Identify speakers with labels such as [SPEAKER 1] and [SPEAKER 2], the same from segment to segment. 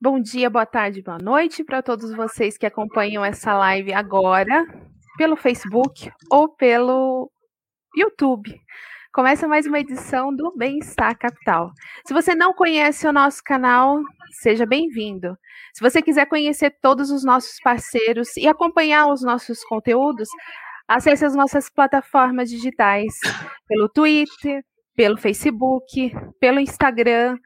[SPEAKER 1] bom dia, boa tarde, boa noite para todos vocês que acompanham essa live agora pelo Facebook ou pelo YouTube. Começa mais uma edição do Bem-Estar Capital. Se você não conhece o nosso canal, seja bem-vindo. Se você quiser conhecer todos os nossos parceiros e acompanhar os nossos conteúdos, acesse as nossas plataformas digitais pelo Twitter, pelo Facebook, pelo Instagram.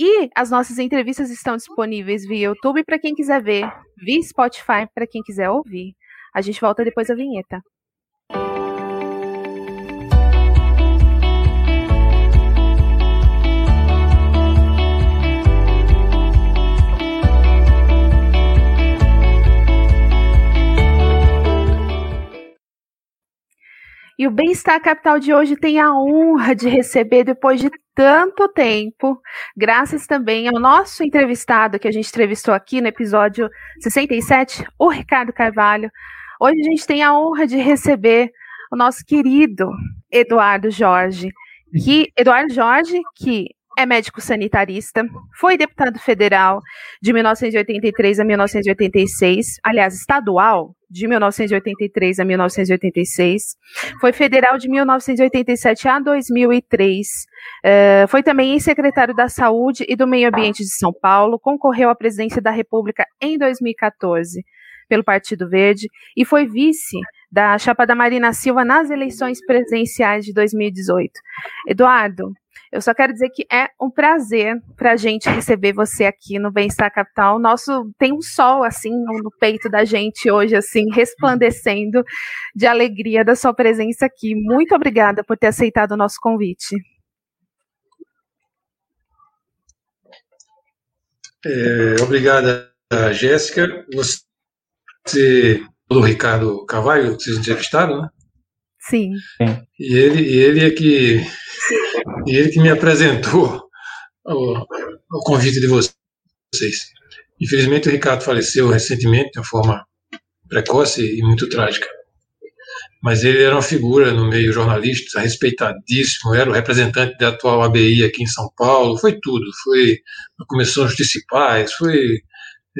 [SPEAKER 1] E as nossas entrevistas estão disponíveis via YouTube para quem quiser ver, via Spotify para quem quiser ouvir. A gente volta depois da vinheta. E o Bem-Estar Capital de hoje tem a honra de receber, depois de tanto tempo, graças também ao nosso entrevistado que a gente entrevistou aqui no episódio 67, o Ricardo Carvalho. Hoje a gente tem a honra de receber o nosso querido Eduardo Jorge, que Eduardo Jorge, que é médico sanitarista, foi deputado federal de 1983 a 1986, aliás, estadual de 1983 a 1986, foi federal de 1987 a 2003, uh, foi também secretário da Saúde e do Meio Ambiente de São Paulo, concorreu à presidência da República em 2014 pelo Partido Verde e foi vice da chapa da Marina Silva nas eleições presidenciais de 2018. Eduardo, eu só quero dizer que é um prazer para a gente receber você aqui no Bem-Estar Capital. Nosso tem um sol assim no peito da gente hoje, assim, resplandecendo de alegria da sua presença aqui. Muito obrigada por ter aceitado o nosso convite.
[SPEAKER 2] É, obrigada, Jéssica. Você, o Ricardo Carvalho, que vocês entrevistaram, né?
[SPEAKER 1] Sim.
[SPEAKER 2] E ele, e ele é que ele que me apresentou o, o convite de vocês. Infelizmente, o Ricardo faleceu recentemente, de uma forma precoce e muito trágica. Mas ele era uma figura no meio jornalista, respeitadíssimo, era o representante da atual ABI aqui em São Paulo, foi tudo. Foi na Comissão Paz, foi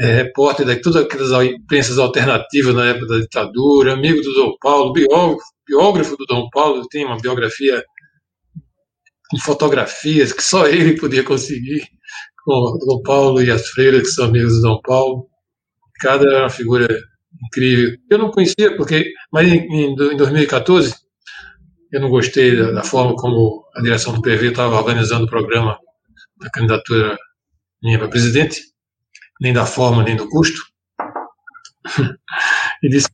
[SPEAKER 2] é, repórter de todas aquelas imprensas alternativas na época da ditadura, amigo do Dom Paulo, biógrafo, biógrafo do Dom Paulo, tem uma biografia com fotografias que só ele podia conseguir, com o Paulo e as freiras, que são amigos do Dom Paulo. Cada era uma figura incrível. Eu não conhecia, porque, mas em, em 2014, eu não gostei da, da, forma como a direção do PV estava organizando o programa da candidatura minha para presidente, nem da forma, nem do custo. e disse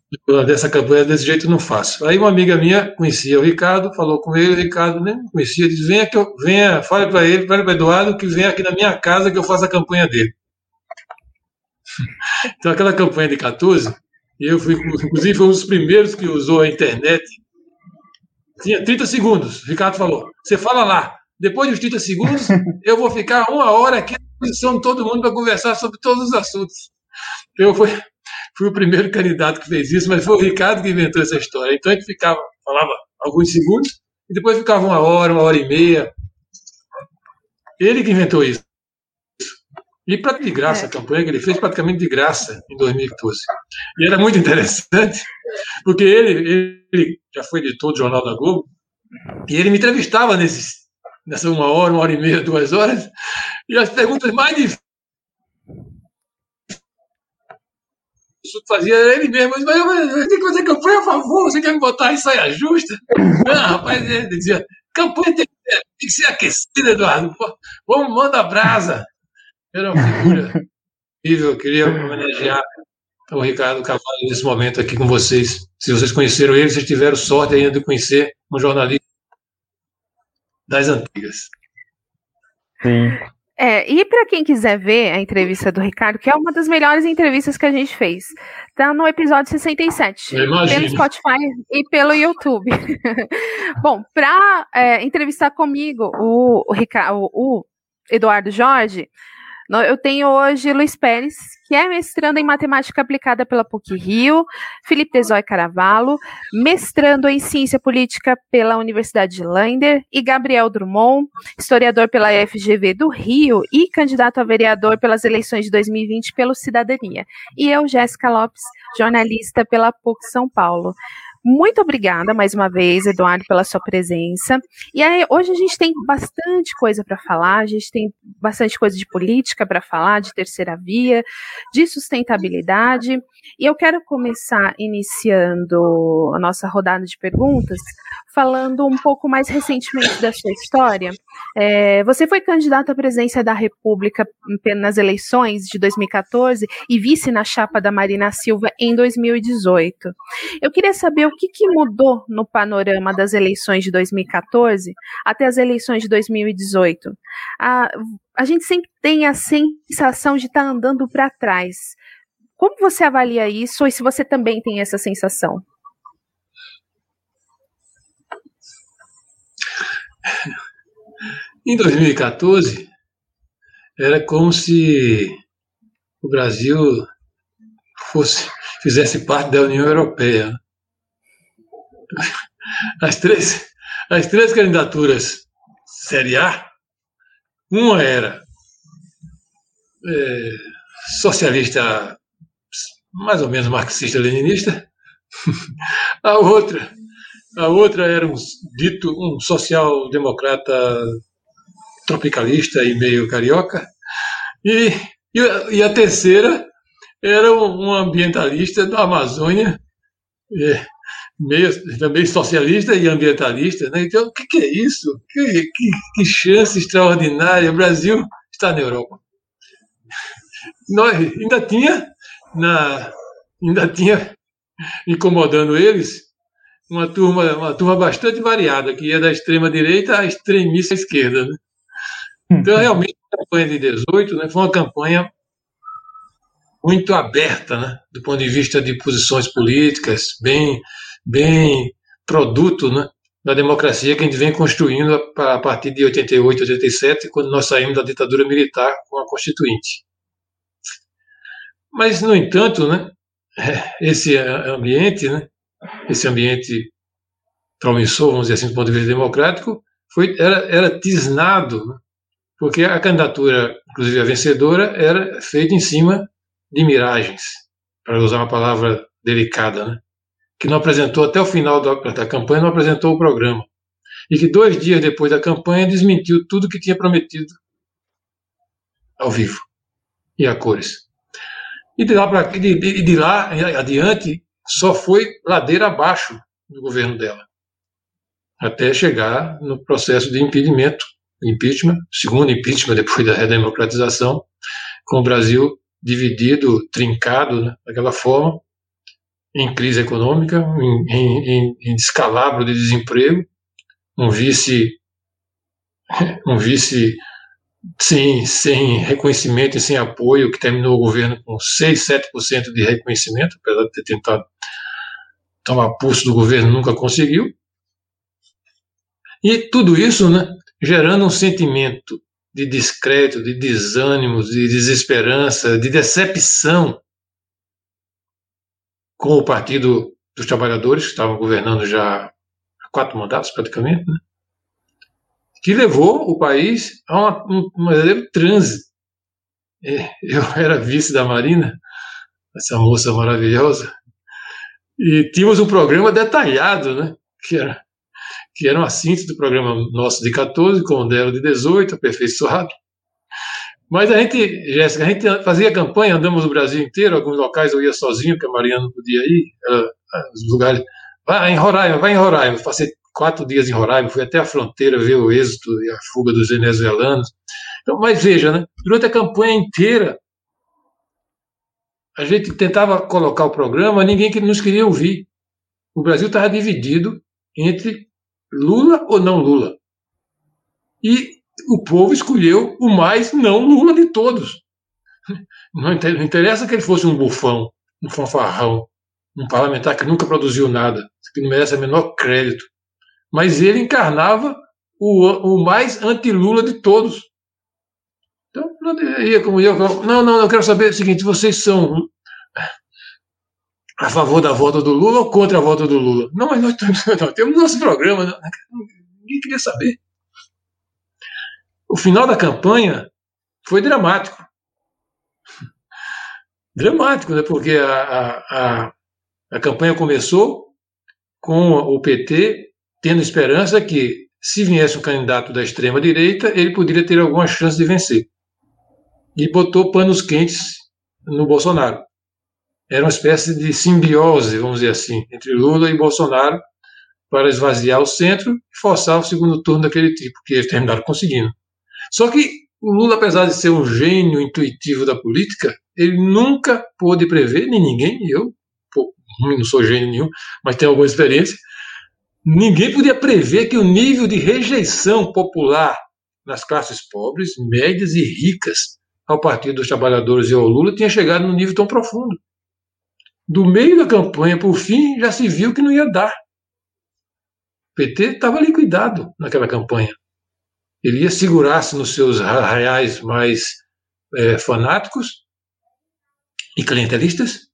[SPEAKER 2] dessa campanha desse jeito não faço. Aí uma amiga minha conhecia o Ricardo, falou com ele, o Ricardo nem conhecia, disse: venha, que eu, venha fale para ele, fale para Eduardo que venha aqui na minha casa que eu faça a campanha dele. Então aquela campanha de 14, eu fui, inclusive, foi um dos primeiros que usou a internet. Tinha 30 segundos. O Ricardo falou: você fala lá. Depois dos 30 segundos, eu vou ficar uma hora aqui à disposição de todo mundo para conversar sobre todos os assuntos. Eu fui, fui o primeiro candidato que fez isso, mas foi o Ricardo que inventou essa história. Então a gente ficava, falava alguns segundos, e depois ficava uma hora, uma hora e meia. Ele que inventou isso. E para de graça, é. a campanha que ele fez praticamente de graça em 2014. E era muito interessante, porque ele, ele já foi editor do Jornal da Globo, e ele me entrevistava nesses, nessa uma hora, uma hora e meia, duas horas, e as perguntas mais difíceis fazia ele mesmo, mas eu tenho que fazer campanha a favor, você quer me botar em saia justa? Não, rapaz, ele dizia, campanha tem, tem que ser aquecida, Eduardo, vamos, manda brasa. Era uma figura incrível, eu queria homenagear o Ricardo Cavalho nesse momento aqui com vocês. Se vocês conheceram ele, vocês tiveram sorte ainda de conhecer um jornalista das antigas.
[SPEAKER 3] Sim.
[SPEAKER 1] É, e para quem quiser ver a entrevista do Ricardo, que é uma das melhores entrevistas que a gente fez, tá no episódio 67, pelo Spotify e pelo YouTube. Bom, para é, entrevistar comigo o, o, Ricardo, o Eduardo Jorge, eu tenho hoje Luiz Pérez, que é mestrando em Matemática Aplicada pela PUC-Rio, Felipe Desoy Caravalo, mestrando em Ciência Política pela Universidade de Lander, e Gabriel Drummond, historiador pela FGV do Rio e candidato a vereador pelas eleições de 2020 pelo Cidadania. E eu, Jéssica Lopes, jornalista pela PUC São Paulo. Muito obrigada mais uma vez, Eduardo, pela sua presença. E aí, hoje a gente tem bastante coisa para falar, a gente tem bastante coisa de política para falar, de terceira via, de sustentabilidade. E eu quero começar iniciando a nossa rodada de perguntas, falando um pouco mais recentemente da sua história. É, você foi candidato à presidência da República nas eleições de 2014 e vice na chapa da Marina Silva em 2018. Eu queria saber o que, que mudou no panorama das eleições de 2014 até as eleições de 2018. A, a gente sempre tem a sensação de estar tá andando para trás. Como você avalia isso e se você também tem essa sensação?
[SPEAKER 2] Em 2014, era como se o Brasil fosse fizesse parte da União Europeia. As três, as três candidaturas Série A, uma era é, socialista mais ou menos marxista-leninista. A outra, a outra era um dito um social-democrata tropicalista e meio carioca. E, e, e, a terceira era um ambientalista da Amazônia, é, meio, também socialista e ambientalista. Né? Então, o que, que é isso? Que, que, que chance extraordinária! O Brasil está na Europa. Nós ainda tinha na, ainda tinha incomodando eles uma turma, uma turma bastante variada, que ia da extrema direita à extremista esquerda. Né? Então, realmente, a campanha de 18 né, foi uma campanha muito aberta, né, do ponto de vista de posições políticas, bem, bem produto né, da democracia que a gente vem construindo a partir de 88, 87, quando nós saímos da ditadura militar com a Constituinte. Mas, no entanto, né, esse ambiente, né, esse ambiente promissor, vamos dizer assim, do ponto de vista democrático, foi, era, era tisnado, né, porque a candidatura, inclusive a vencedora, era feita em cima de miragens, para usar uma palavra delicada, né, que não apresentou até o final da, da campanha, não apresentou o programa. E que dois dias depois da campanha desmentiu tudo que tinha prometido ao vivo e a cores. E de lá, pra, de, de, de lá adiante, só foi ladeira abaixo do governo dela, até chegar no processo de impedimento, impeachment, segundo impeachment depois da redemocratização, com o Brasil dividido, trincado, né, daquela forma, em crise econômica, em, em, em descalabro de desemprego, um vice, um vice sem, sem reconhecimento e sem apoio, que terminou o governo com 6, 7% de reconhecimento, apesar de ter tentado tomar pulso do governo, nunca conseguiu. E tudo isso né, gerando um sentimento de descrédito, de desânimo, de desesperança, de decepção com o Partido dos Trabalhadores, que estavam governando já quatro mandatos praticamente, né? Que levou o país a uma, um, um verdadeiro transe. É, eu era vice da Marina, essa moça maravilhosa, e tínhamos um programa detalhado, né? que, era, que era uma síntese do programa nosso de 14, com o dela de 18, aperfeiçoado. Mas a gente, Jéssica, a gente fazia campanha, andamos no Brasil inteiro, alguns locais eu ia sozinho, porque a Mariana não podia ir, ela, os lugares. Vai em Roraima, vai em Roraima. Passei quatro dias em Roraima, fui até a fronteira ver o êxito e a fuga dos venezuelanos. Então, mas veja, né? durante a campanha inteira, a gente tentava colocar o programa, ninguém nos queria ouvir. O Brasil estava dividido entre Lula ou não Lula. E o povo escolheu o mais não Lula de todos. Não interessa que ele fosse um bufão, um fanfarrão, um parlamentar que nunca produziu nada, que não merece o menor crédito. Mas ele encarnava o, o mais anti-Lula de todos. Então, ia como eu, não, não, eu quero saber o seguinte: vocês são a favor da volta do Lula ou contra a volta do Lula? Não, mas nós, temos nosso programa, ninguém queria saber. O final da campanha foi dramático. Dramático, né? porque a, a, a, a campanha começou com o PT tendo esperança que, se viesse um candidato da extrema-direita, ele poderia ter alguma chance de vencer. E botou panos quentes no Bolsonaro. Era uma espécie de simbiose, vamos dizer assim, entre Lula e Bolsonaro para esvaziar o centro e forçar o segundo turno daquele tipo, que eles terminaram conseguindo. Só que o Lula, apesar de ser um gênio intuitivo da política, ele nunca pôde prever, nem ninguém, eu não sou gênio nenhum, mas tenho alguma experiência, ninguém podia prever que o nível de rejeição popular nas classes pobres, médias e ricas ao Partido dos Trabalhadores e ao Lula tinha chegado num nível tão profundo. Do meio da campanha para o fim, já se viu que não ia dar. O PT estava liquidado naquela campanha. Ele ia segurar-se nos seus reais mais é, fanáticos e clientelistas,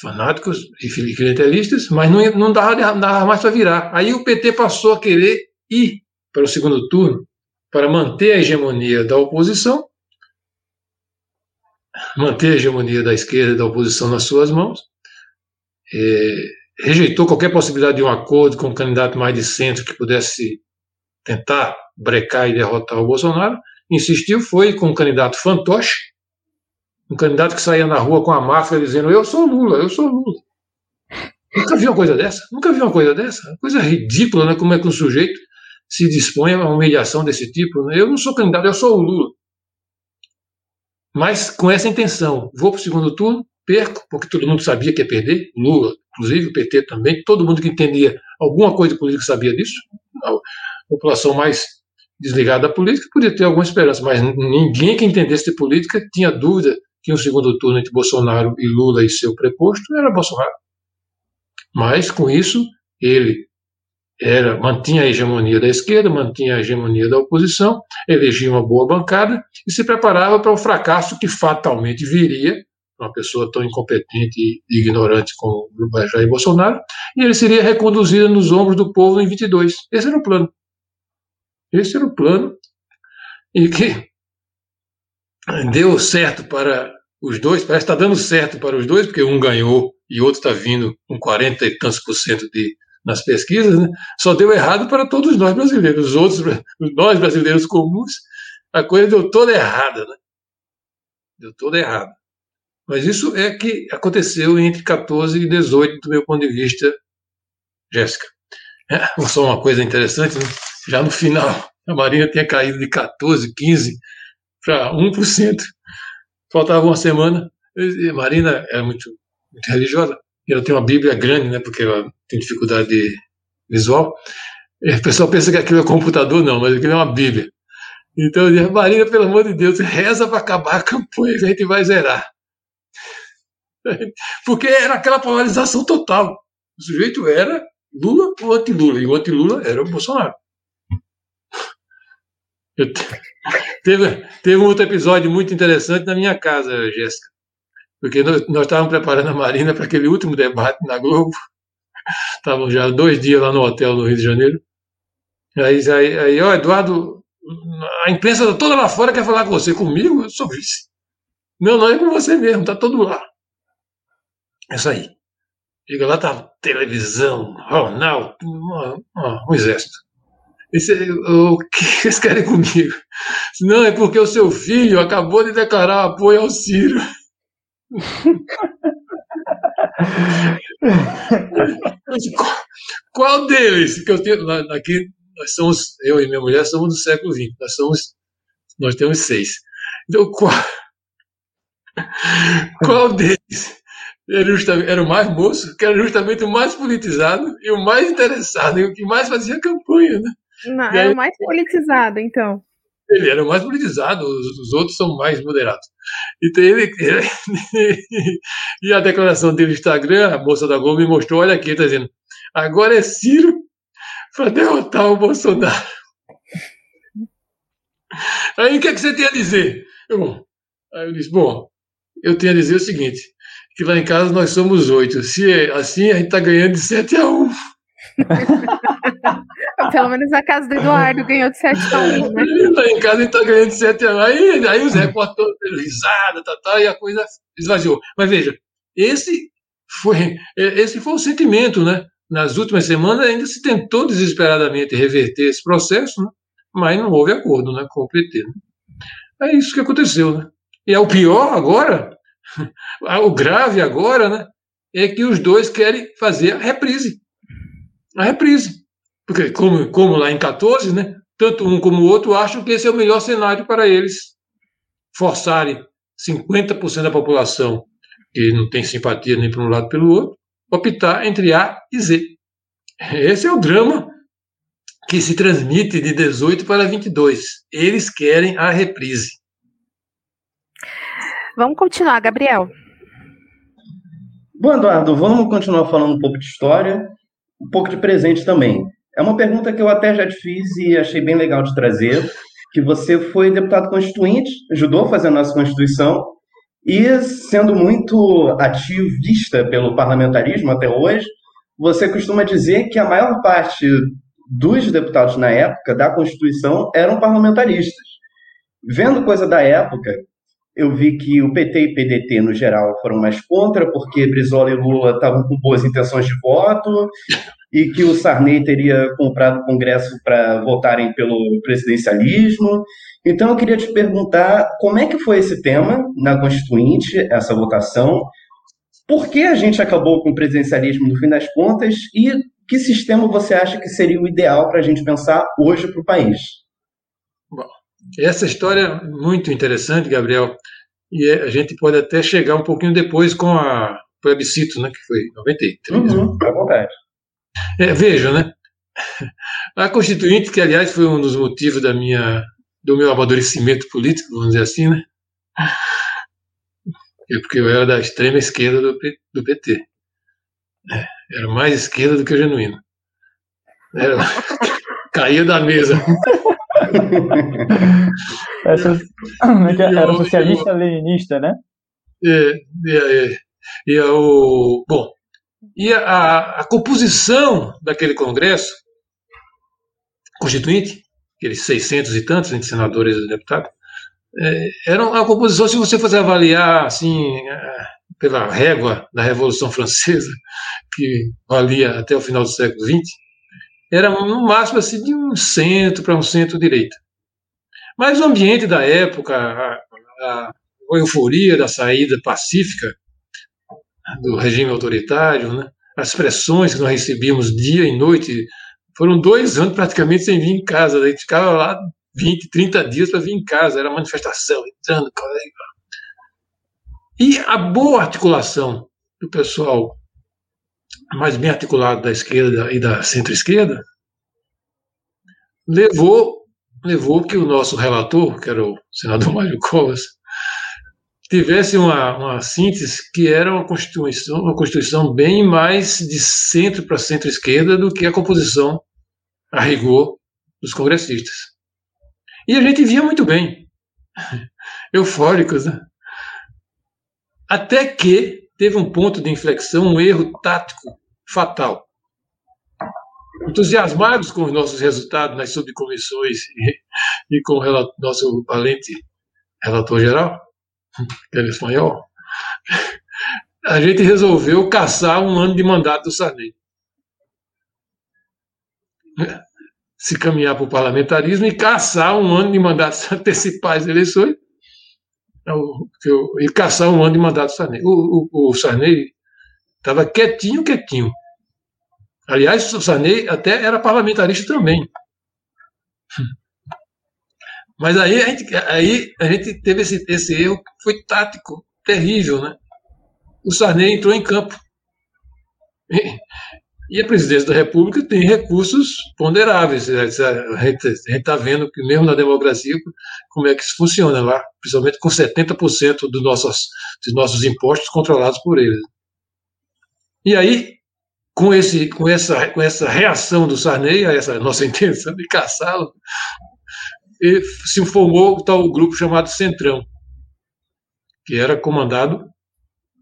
[SPEAKER 2] fanáticos e clientelistas, mas não, não, dava, dava mais para virar. Aí o PT passou a querer ir para o segundo turno para manter a hegemonia da oposição, manter a hegemonia da esquerda e da oposição nas suas mãos, é, rejeitou qualquer possibilidade de um acordo com um candidato mais de centro que pudesse tentar brecar e derrotar o Bolsonaro, insistiu, foi com um candidato fantoche, um candidato que saía na rua com a máscara dizendo eu sou Lula, eu sou Lula. Nunca vi uma coisa dessa, nunca vi uma coisa dessa, coisa ridícula, né? Como é que um sujeito se dispõe a uma humilhação desse tipo? Né? Eu não sou candidato, eu sou o Lula. Mas com essa intenção, vou para o segundo turno, perco, porque todo mundo sabia que ia perder, Lula, inclusive o PT também, todo mundo que entendia alguma coisa de política sabia disso, a população mais desligada da política podia ter alguma esperança, mas ninguém que entendesse de política tinha dúvida que um segundo turno entre Bolsonaro e Lula e seu preposto era Bolsonaro. Mas, com isso, ele era, mantinha a hegemonia da esquerda, mantinha a hegemonia da oposição, elegia uma boa bancada e se preparava para o fracasso que fatalmente viria uma pessoa tão incompetente e ignorante como Jair Bolsonaro, e ele seria reconduzido nos ombros do povo em 22. Esse era o plano. Esse era o plano e que deu certo para os dois, parece que está dando certo para os dois, porque um ganhou e o outro está vindo com 40 e tantos por cento de, nas pesquisas, né? só deu errado para todos nós brasileiros. Os outros, nós brasileiros comuns, a coisa deu toda errada. Né? Deu toda errada. Mas isso é que aconteceu entre 14 e 18, do meu ponto de vista, Jéssica. É, só uma coisa interessante, né? já no final, a Marina tinha caído de 14, 15 para 1%. Faltava uma semana. A Marina é muito, muito religiosa. E ela tem uma Bíblia grande, né? Porque ela tem dificuldade visual. E o pessoal pensa que aquilo é computador, não, mas aquilo é uma Bíblia. Então eu disse, Marina, pelo amor de Deus, reza para acabar a campanha que a gente vai zerar. Porque era aquela polarização total. O sujeito era Lula ou anti-Lula, e o anti-Lula era o Bolsonaro. Teve, teve um outro episódio muito interessante na minha casa, Jéssica, porque nós, estávamos preparando a Marina para aquele último debate na Globo. Estávamos já dois dias lá no hotel no Rio de Janeiro. Aí, aí, aí ó, Eduardo, a imprensa toda lá fora quer falar com você. Comigo? Eu sou vice. Não, não é com você mesmo, tá todo lá. É isso aí. Chega lá, tá televisão, jornal, um, um exército. Esse, o que eles querem comigo? Não, é porque o seu filho acabou de declarar apoio ao Ciro. qual, deles? Que eu tenho, aqui nós somos, eu e minha mulher somos do século XX, nós somos, nós temos seis. Então, qual, qual deles era, era o mais moço, que era justamente o mais politizado e o mais interessado, e o que mais fazia campanha, né?
[SPEAKER 1] Não, era o mais politizado, então.
[SPEAKER 2] Ele era o mais politizado, os, os outros são mais moderados. Então ele, ele, e a declaração dele no Instagram, a moça da Globo me mostrou, olha aqui, está dizendo, agora é Ciro para derrotar o Bolsonaro. Aí o que, é que você tem a dizer? Eu, aí eu disse, bom, eu tenho a dizer o seguinte, que lá em casa nós somos oito. Se é assim, a gente está ganhando de 7 a 1.
[SPEAKER 1] Pelo menos a casa do Eduardo ganhou de 7 a 1, né?
[SPEAKER 2] Lá em casa a gente está ganhando de 7 a 1. Aí, aí os repórteres risada, tá, tá, e a coisa esvaziou. Mas veja, esse foi, esse foi o sentimento, né? Nas últimas semanas ainda se tentou desesperadamente reverter esse processo, né? mas não houve acordo né, com o PT. Né? É isso que aconteceu. Né? E é o pior agora, o grave agora, né, é que os dois querem fazer a reprise. A reprise. Porque, como, como lá em 14, né, tanto um como o outro acham que esse é o melhor cenário para eles forçarem 50% da população que não tem simpatia nem para um lado pelo outro, optar entre A e Z. Esse é o drama que se transmite de 18 para 22. Eles querem a reprise.
[SPEAKER 1] Vamos continuar, Gabriel.
[SPEAKER 3] Bom, Eduardo, vamos continuar falando um pouco de história, um pouco de presente também. É uma pergunta que eu até já te fiz e achei bem legal de trazer, que você foi deputado constituinte, ajudou a fazer a nossa Constituição, e sendo muito ativista pelo parlamentarismo até hoje, você costuma dizer que a maior parte dos deputados na época da Constituição eram parlamentaristas. Vendo coisa da época, eu vi que o PT e PDT, no geral, foram mais contra, porque Brizola e Lula estavam com boas intenções de voto, e que o Sarney teria comprado o Congresso para votarem pelo presidencialismo. Então, eu queria te perguntar como é que foi esse tema na Constituinte, essa votação, por que a gente acabou com o presidencialismo no fim das contas e que sistema você acha que seria o ideal para a gente pensar hoje para o país?
[SPEAKER 2] Bom, essa história é muito interessante, Gabriel, e a gente pode até chegar um pouquinho depois com a plebiscito, né, que foi em 93.
[SPEAKER 3] Uhum, à vontade.
[SPEAKER 2] É, veja, né? A Constituinte, que aliás foi um dos motivos da minha, do meu amadurecimento político, vamos dizer assim, né? É porque eu era da extrema esquerda do, do PT. É, era mais esquerda do que genuíno. Era, caía da mesa.
[SPEAKER 4] Essa, é era socialista leninista, né?
[SPEAKER 2] É, é, é. E o, bom, e a, a composição daquele Congresso Constituinte, aqueles 600 e tantos entre senadores e deputados, é, era uma composição, se você fosse avaliar assim, é, pela régua da Revolução Francesa, que valia até o final do século XX, era no máximo assim, de um centro para um centro-direita. Mas o ambiente da época, a, a, a euforia da saída pacífica do regime autoritário, né, as pressões que nós recebíamos dia e noite, foram dois anos praticamente sem vir em casa, a gente ficava lá 20, 30 dias para vir em casa, era manifestação, entrando, e a boa articulação do pessoal mais bem articulado da esquerda e da centro-esquerda levou levou que o nosso relator, que era o senador Mário Covas, tivesse uma, uma síntese que era uma constituição, uma constituição bem mais de centro para centro-esquerda do que a composição a rigor dos congressistas. E a gente via muito bem, eufóricos, né? Até que teve um ponto de inflexão, um erro tático fatal. Entusiasmados com os nossos resultados nas subcomissões e, e com o nosso valente relator geral, que era espanhol, a gente resolveu caçar um ano de mandato do Sarney. Se caminhar para o parlamentarismo e caçar um ano de mandato, antecipar as eleições e caçar um ano de mandato do Sarney. O, o, o Sarney estava quietinho, quietinho. Aliás, o Sarney até era parlamentarista também. Mas aí a gente, aí a gente teve esse, esse erro que foi tático, terrível, né? O Sarney entrou em campo. E a presidência da República tem recursos ponderáveis. A gente está vendo que, mesmo na democracia, como é que isso funciona lá, principalmente com 70% dos nossos, dos nossos impostos controlados por eles. E aí, com, esse, com, essa, com essa reação do Sarney, a essa nossa intenção de caçá-lo, se formou o tal grupo chamado Centrão, que era comandado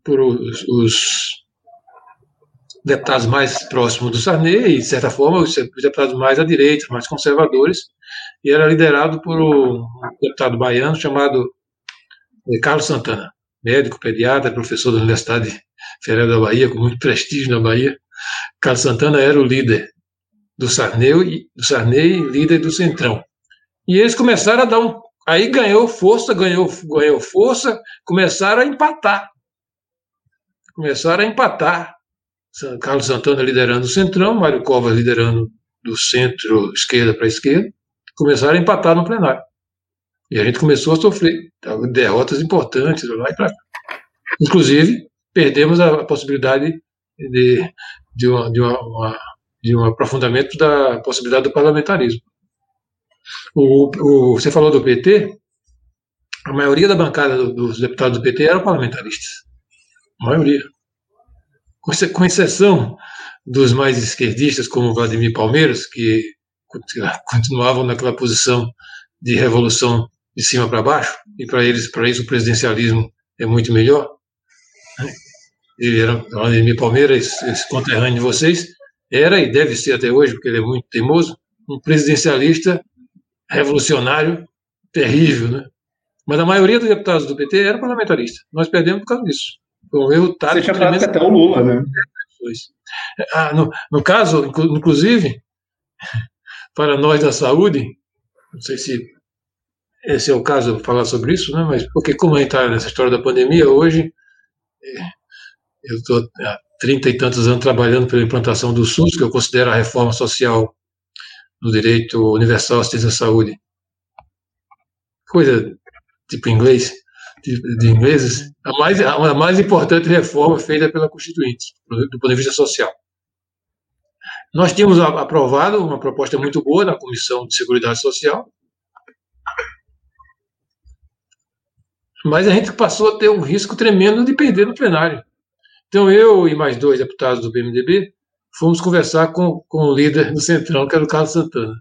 [SPEAKER 2] por os, os deputados mais próximos do Sarney, e, de certa forma, os deputados mais à direita, mais conservadores, e era liderado por um deputado baiano chamado eh, Carlos Santana, médico, pediatra, professor da Universidade Federal da Bahia, com muito prestígio na Bahia. Carlos Santana era o líder do Sarney, do Sarney líder do Centrão. E eles começaram a dar um. Aí ganhou força, ganhou, ganhou força, começaram a empatar. Começaram a empatar Carlos Santana liderando o centrão, Mário Covas liderando do centro-esquerda para a esquerda, começaram a empatar no plenário. E a gente começou a sofrer derrotas importantes lá e para cá. Inclusive, perdemos a possibilidade de, de, uma, de, uma, de um aprofundamento da possibilidade do parlamentarismo. O, o, você falou do PT, a maioria da bancada dos deputados do PT eram parlamentaristas. A maioria com exceção dos mais esquerdistas, como Vladimir Palmeiras, que continuavam naquela posição de revolução de cima para baixo, e para eles, para isso, o presidencialismo é muito melhor. Né? Ele era, Vladimir Palmeiras, esse conterrâneo de vocês, era e deve ser até hoje, porque ele é muito teimoso, um presidencialista revolucionário terrível, né? Mas a maioria dos deputados do PT era parlamentarista. Nós perdemos por causa disso. Foi um erro tático.
[SPEAKER 3] Você tinha até o Lula, né?
[SPEAKER 2] Ah, no, no caso, inclusive, para nós da saúde, não sei se esse é o caso falar sobre isso, né? Mas porque como a gente está nessa história da pandemia hoje, é, eu estou há trinta e tantos anos trabalhando pela implantação do SUS, que eu considero a reforma social do direito universal à assistência à saúde. Coisa tipo inglês de, ingleses, a mais, a mais importante reforma feita pela Constituinte, do ponto de vista social. Nós tínhamos aprovado uma proposta muito boa na Comissão de Seguridade Social, mas a gente passou a ter um risco tremendo de perder no plenário. Então eu e mais dois deputados do PMDB fomos conversar com, com o líder do Centrão, que era o Carlos Santana,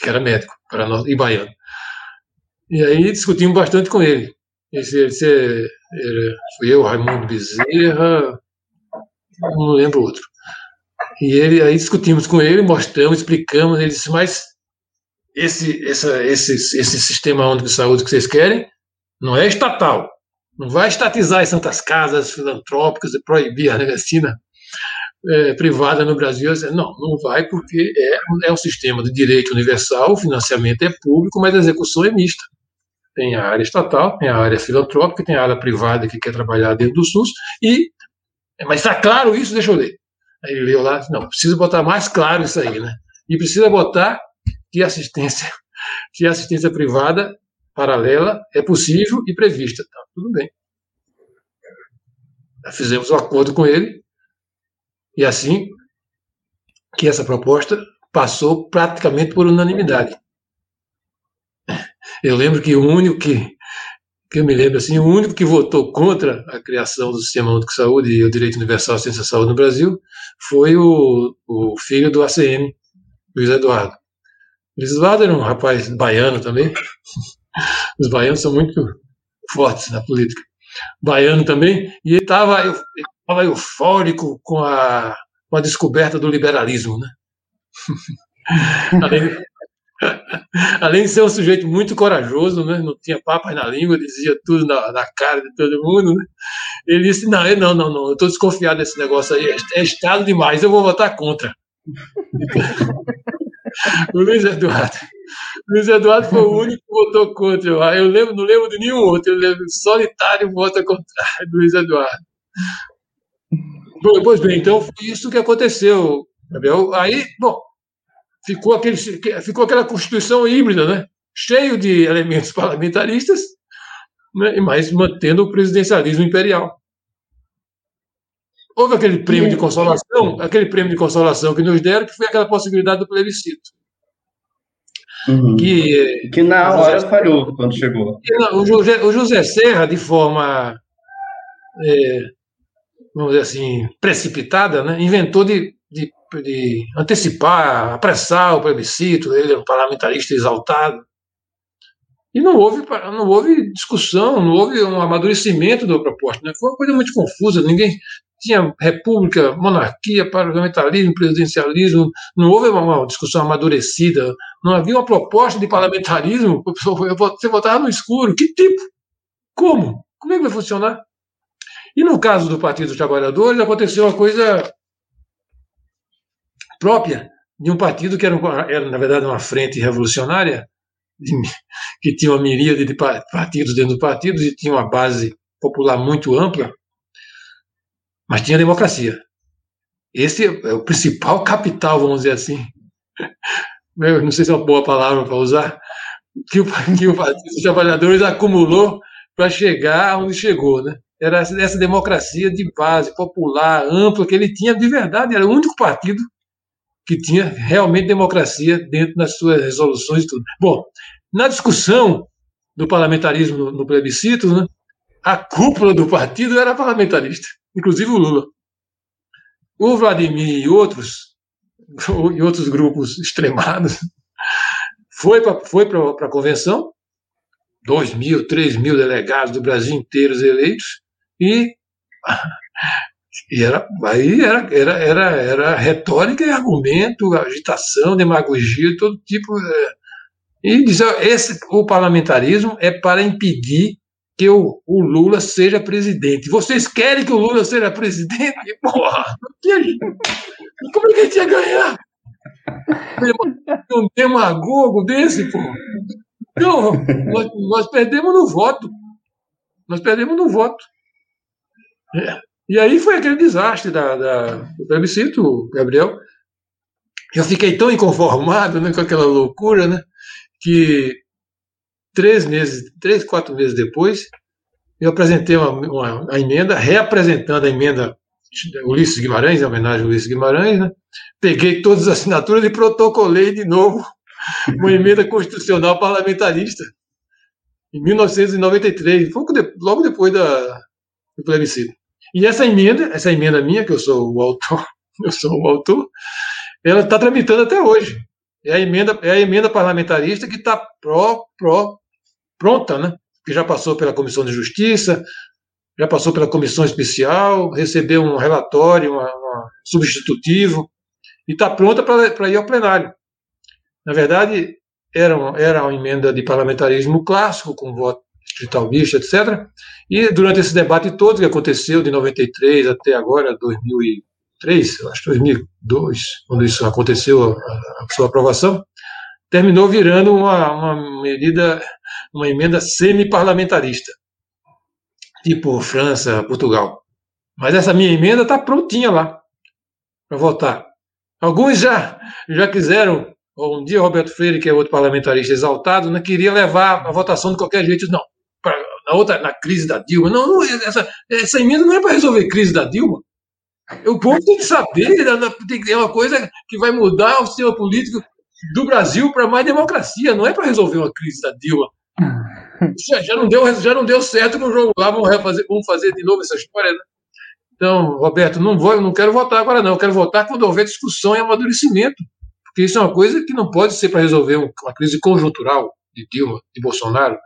[SPEAKER 2] que era médico para nós, e baiano. E aí discutimos bastante com ele. Esse, esse era, fui eu, Raimundo Bezerra, não lembro outro. E ele, aí discutimos com ele, mostramos, explicamos, ele disse, mas esse, essa, esse, esse sistema de saúde que vocês querem não é estatal. Não vai estatizar as santas casas filantrópicas e proibir a medicina é, privada no Brasil. Não, não vai, porque é, é um sistema de direito universal, o financiamento é público, mas a execução é mista. Tem a área estatal, tem a área filantrópica, tem a área privada que quer trabalhar dentro do SUS, e, mas está claro isso? Deixa eu ler. Aí ele leu lá, não, precisa botar mais claro isso aí, né? E precisa botar que assistência, que assistência privada paralela é possível e prevista. Tá, tudo bem. Fizemos um acordo com ele, e assim que essa proposta passou praticamente por unanimidade. Eu lembro que o único que, que eu me lembro assim, o único que votou contra a criação do Sistema Único de Saúde e o direito universal à ciência de saúde no Brasil foi o, o filho do ACM, Luiz Eduardo. Luiz Eduardo era um rapaz baiano também. Os baianos são muito fortes na política. Baiano também, e ele estava eufórico com a, com a descoberta do liberalismo, né? Além, Além de ser um sujeito muito corajoso, né? não tinha papas na língua, dizia tudo na, na, cara de todo mundo. Né? Ele disse: Não, não, não, não, eu estou desconfiado desse negócio aí, é, é Estado demais, eu vou votar contra. o Luiz Eduardo. Luiz Eduardo foi o único que votou contra. Eu lembro, não lembro de nenhum outro, eu lembro solitário vota do Luiz Eduardo. Bom, pois bem, então foi isso que aconteceu. Aí, bom, ficou, aquele, ficou aquela constituição híbrida, né? cheio de elementos parlamentaristas, né? mas mantendo o presidencialismo imperial. Houve aquele prêmio de consolação, aquele prêmio de consolação que nos deram, que foi aquela possibilidade do plebiscito.
[SPEAKER 3] Uhum.
[SPEAKER 2] Que,
[SPEAKER 3] que na hora José, falhou quando chegou.
[SPEAKER 2] O José, o José Serra, de forma, é, vamos dizer assim, precipitada, né, inventou de, de, de antecipar, apressar o plebiscito, ele é um parlamentarista exaltado. E não houve, não houve discussão, não houve um amadurecimento da proposta. Né? Foi uma coisa muito confusa, ninguém tinha república, monarquia, parlamentarismo, presidencialismo, não houve uma discussão amadurecida, não havia uma proposta de parlamentarismo, você votava no escuro. Que tipo? Como? Como é que vai funcionar? E no caso do Partido dos Trabalhadores, aconteceu uma coisa própria de um partido que era, era na verdade, uma frente revolucionária, de, que tinha uma miríade de partidos dentro do partido e tinha uma base popular muito ampla, mas tinha democracia. Esse é o principal capital, vamos dizer assim. Eu não sei se é uma boa palavra para usar, que o, que o Partido dos Trabalhadores acumulou para chegar onde chegou, né? Era essa democracia de base, popular, ampla, que ele tinha de verdade, era o único partido que tinha realmente democracia dentro das suas resoluções e tudo. Bom, na discussão do parlamentarismo no, no plebiscito, né, a cúpula do partido era parlamentarista, inclusive o Lula. O Vladimir e outros, e outros grupos extremados, foi para foi a convenção, 2 mil, 3 mil delegados do Brasil inteiro eleitos, e e era, aí era, era, era, era retórica e argumento, agitação, demagogia, todo tipo. É. E diz, esse, o parlamentarismo é para impedir que o, o, Lula seja presidente. Vocês querem que o Lula seja presidente? Porra, como é que a gente ia ganhar? Um demagogo desse, pô. Então, nós, nós perdemos no voto. Nós perdemos no voto. É. E aí foi aquele desastre da, da, do plebiscito, Gabriel. Eu fiquei tão inconformado né, com aquela loucura, né, que três meses, três, quatro meses depois, eu apresentei uma, uma, uma emenda, reapresentando a emenda Ulisses Guimarães, em homenagem a Ulisses Guimarães, né? peguei todas as assinaturas e protocolei de novo uma emenda constitucional parlamentarista, em 1993, logo depois da, do plebiscito. E essa emenda, essa emenda minha, que eu sou o autor, eu sou o autor, ela está tramitando até hoje. É a emenda, é a emenda parlamentarista que está pró, pró, pronta, né? Que já passou pela Comissão de Justiça, já passou pela Comissão Especial, recebeu um relatório, uma, uma substitutivo, e está pronta para ir ao plenário. Na verdade, era uma, era uma emenda de parlamentarismo clássico, com voto digitalista, etc. E durante esse debate todo que aconteceu de 93 até agora, 2003, acho que 2002, quando isso aconteceu, a, sua aprovação, terminou virando uma, uma medida, uma emenda semi-parlamentarista, tipo França, Portugal. Mas essa minha emenda está prontinha lá para votar. Alguns já, já quiseram um dia Roberto Freire, que é outro parlamentarista exaltado, né, queria levar a votação de qualquer jeito. Não, na outra, na crise da Dilma. Não, não essa, essa emenda não é para resolver a crise da Dilma. O povo tem que saber, né, tem que ter uma coisa que vai mudar o sistema político do Brasil para mais democracia, não é para resolver uma crise da Dilma. Já, já, não deu, já não deu certo no jogo lá, vamos, refazer, vamos fazer de novo essa história, né? Então, Roberto, não vou, não quero votar agora, não. Eu quero votar quando houver discussão e amadurecimento. Porque isso é uma coisa que não pode ser para resolver uma crise conjuntural de Dilma, de Bolsonaro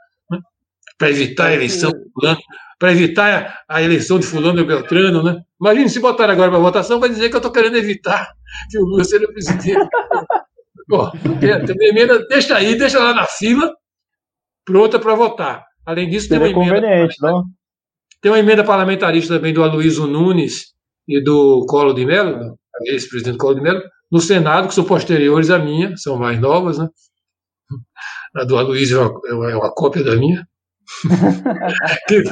[SPEAKER 2] para evitar a eleição de fulano, para evitar a eleição de fulano e Beltrano, né? Imagina, se botar agora para votação, vai dizer que eu estou querendo evitar que o Lula seja presidente. Pô, tem emenda, deixa aí, deixa lá na fila, pronta para votar. Além disso, tem uma, emenda, não? tem uma emenda parlamentarista também do Aloysio Nunes e do Colo de Mello, ex-presidente Colo de Mello, no Senado, que são posteriores à minha, são mais novas, né? A do Aloysio é uma, é uma cópia da minha. que,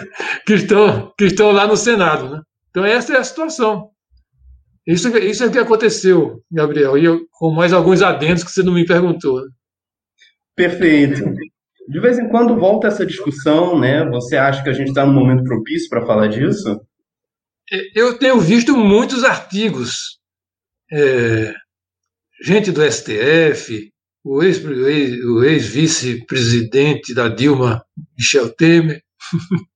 [SPEAKER 2] que, estão, que estão lá no Senado. Né? Então, essa é a situação. Isso, isso é o que aconteceu, Gabriel, e eu, com mais alguns adendos que você não me perguntou.
[SPEAKER 3] Perfeito. De vez em quando volta essa discussão, né? Você acha que a gente está num momento propício para falar disso?
[SPEAKER 2] eu tenho visto muitos artigos. É, gente do STF, o ex-vice-presidente ex da Dilma, Michel Temer,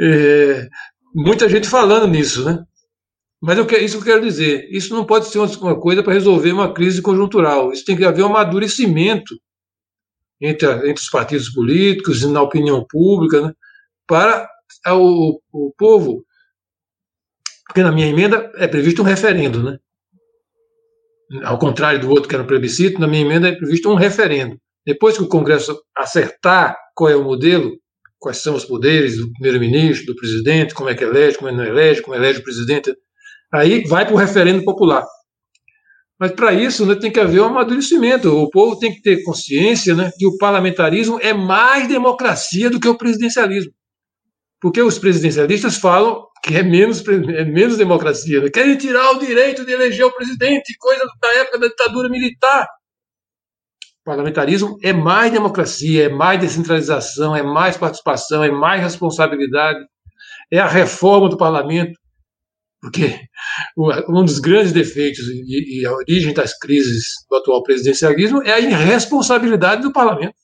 [SPEAKER 2] é, muita gente falando nisso, né? Mas eu, isso que eu quero dizer, isso não pode ser uma coisa para resolver uma crise conjuntural. Isso tem que haver um amadurecimento entre, entre os partidos políticos e na opinião pública, né, para o, o povo. Porque na minha emenda é previsto um referendo, né? Ao contrário do outro que era um plebiscito, na minha emenda é previsto um referendo. Depois que o Congresso acertar qual é o modelo, quais são os poderes do primeiro-ministro, do presidente, como é que elege, como é que não elege, como elege o presidente, aí vai para o referendo popular. Mas para isso né, tem que haver um amadurecimento. O povo tem que ter consciência né, que o parlamentarismo é mais democracia do que o presidencialismo. Porque os presidencialistas falam que é menos, é menos democracia. Né? Querem tirar o direito de eleger o presidente, coisa da época da ditadura militar. O parlamentarismo é mais democracia, é mais descentralização, é mais participação, é mais responsabilidade, é a reforma do parlamento. Porque um dos grandes defeitos e, a origem das crises do atual presidencialismo é a irresponsabilidade do parlamento.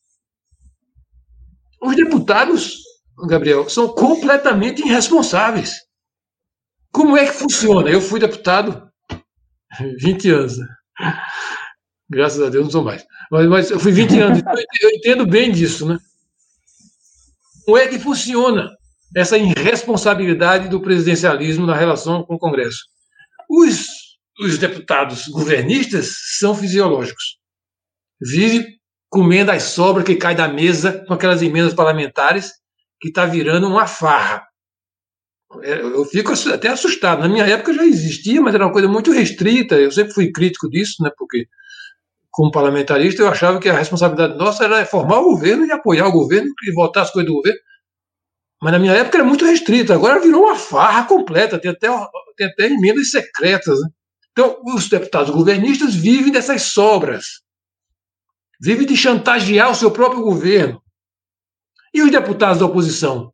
[SPEAKER 2] Os deputados, Gabriel, são completamente irresponsáveis. Como é que funciona? Eu fui deputado 20 anos. Né? Graças a Deus não sou mais. Mas, mas eu fui 20 anos, então eu entendo bem disso, né? Como é que funciona? essa irresponsabilidade do presidencialismo na relação com o Congresso. Os, os deputados governistas são fisiológicos. Vive comendo as sobras que cai da mesa com aquelas emendas parlamentares que está virando uma farra. É, eu fico até assustado. Na minha época já existia, mas era uma coisa muito restrita. Eu sempre fui crítico disso, né? Porque como parlamentarista eu achava que a responsabilidade nossa era formar o governo e apoiar o governo e votar as coisas do governo. Mas na minha época era muito restrito, agora virou uma farra completa, tem até, tem até emendas secretas. Né? Então, os deputados governistas vivem dessas sobras, vivem de chantagear o seu próprio governo. E os deputados da oposição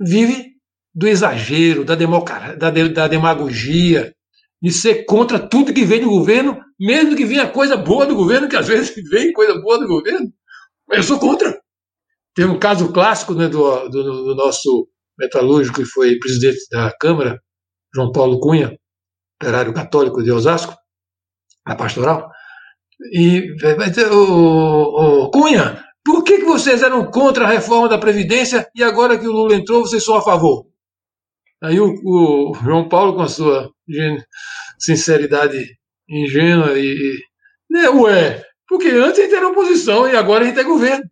[SPEAKER 2] vivem do exagero, da, da, da demagogia, de ser contra tudo que vem do governo, mesmo que venha coisa boa do governo, que às vezes vem coisa boa do governo. Eu sou contra. Tem um caso clássico né, do, do, do, nosso metalúrgico que foi presidente da Câmara, João Paulo Cunha, operário católico de Osasco, na pastoral. E o, o Cunha, por que, que vocês eram contra a reforma da Previdência e agora que o Lula entrou, vocês são a favor? Aí o, o João Paulo, com a sua sinceridade ingênua, e, né, ué, porque antes a gente era oposição e agora a gente é governo.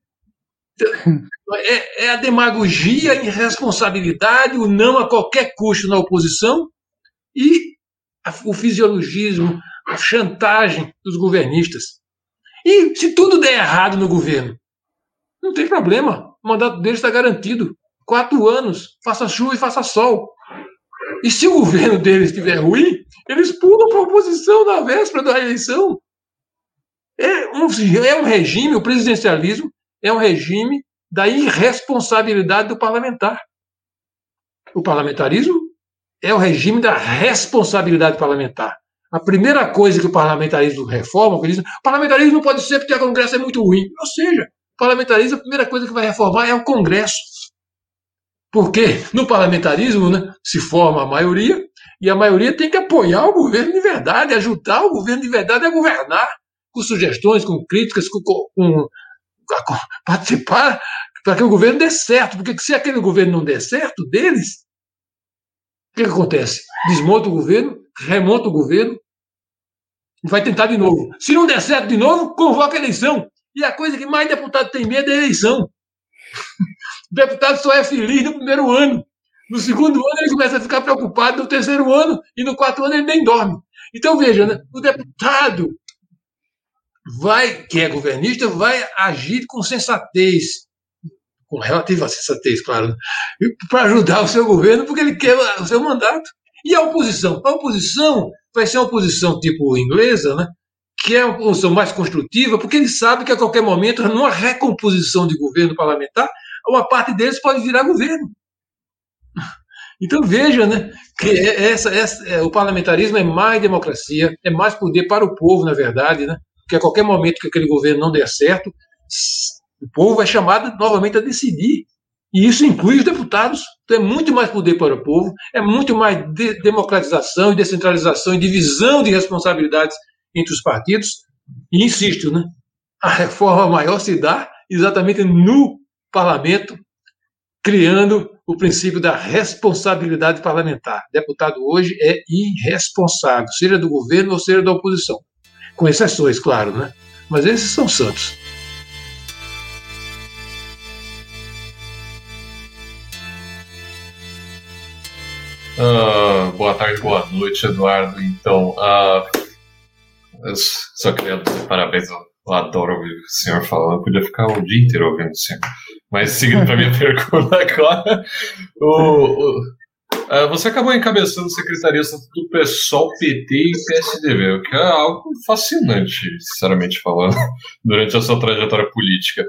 [SPEAKER 2] É, é, a demagogia, a irresponsabilidade, o não a qualquer custo na oposição e a, o fisiologismo, a chantagem dos governistas. E se tudo der errado no governo, não tem problema. O mandato deles está garantido. Quatro anos, faça chuva e faça sol. E se o governo deles estiver ruim, eles pulam para a oposição na véspera da eleição. É um, é um regime, o presidencialismo, é um regime da irresponsabilidade do parlamentar. O parlamentarismo é o regime da responsabilidade parlamentar. A primeira coisa que o parlamentarismo reforma, o parlamentarismo não pode ser porque o Congresso é muito ruim. Ou seja, parlamentarismo, a primeira coisa que vai reformar é o Congresso. Porque no parlamentarismo né, se forma a maioria, e a maioria tem que apoiar o governo de verdade, ajudar o governo de verdade a governar, com sugestões, com críticas, com, com participar para que o governo dê certo. Porque se aquele governo não der certo deles, o que, que acontece? Desmonta o governo, remonta o governo vai tentar de novo. Se não der certo de novo, convoca a eleição. E a coisa que mais deputado tem medo é a eleição. O deputado só é feliz no primeiro ano. No segundo ano ele começa a ficar preocupado, no terceiro ano e no quarto ano ele nem dorme. Então veja, né? o deputado vai, que é governista, vai agir com sensatez, com relativa sensatez, claro, né? para ajudar o seu governo, porque ele quer o seu mandato. E a oposição? A oposição vai ser uma oposição tipo inglesa, né? Que é uma oposição mais construtiva, porque ele sabe que a qualquer momento, numa recomposição de governo parlamentar, uma parte deles pode virar governo. Então veja, né, que é essa, essa, é, o parlamentarismo é mais democracia, é mais poder para o povo, na verdade, né? Porque a qualquer momento que aquele governo não der certo, o povo é chamado novamente a decidir. E isso inclui os deputados. Então é muito mais poder para o povo, é muito mais de democratização e descentralização e divisão de responsabilidades entre os partidos. E insisto, né? A reforma maior se dá exatamente no parlamento, criando o princípio da responsabilidade parlamentar. Deputado hoje é irresponsável, seja do governo ou seja da oposição. Com exceções, claro, né? Mas esses são santos.
[SPEAKER 5] Uh, boa tarde, boa noite, Eduardo. Então, uh, eu só queria dizer parabéns. Eu, adoro ouvir o senhor falando. Eu podia ficar o dia inteiro ouvindo o senhor. Mas seguindo para minha pergunta agora, o, o, uh, você acabou encabeçando secretarias do PSOL, PT e PSDB, o que é algo fascinante, sinceramente falando, durante a sua trajetória política.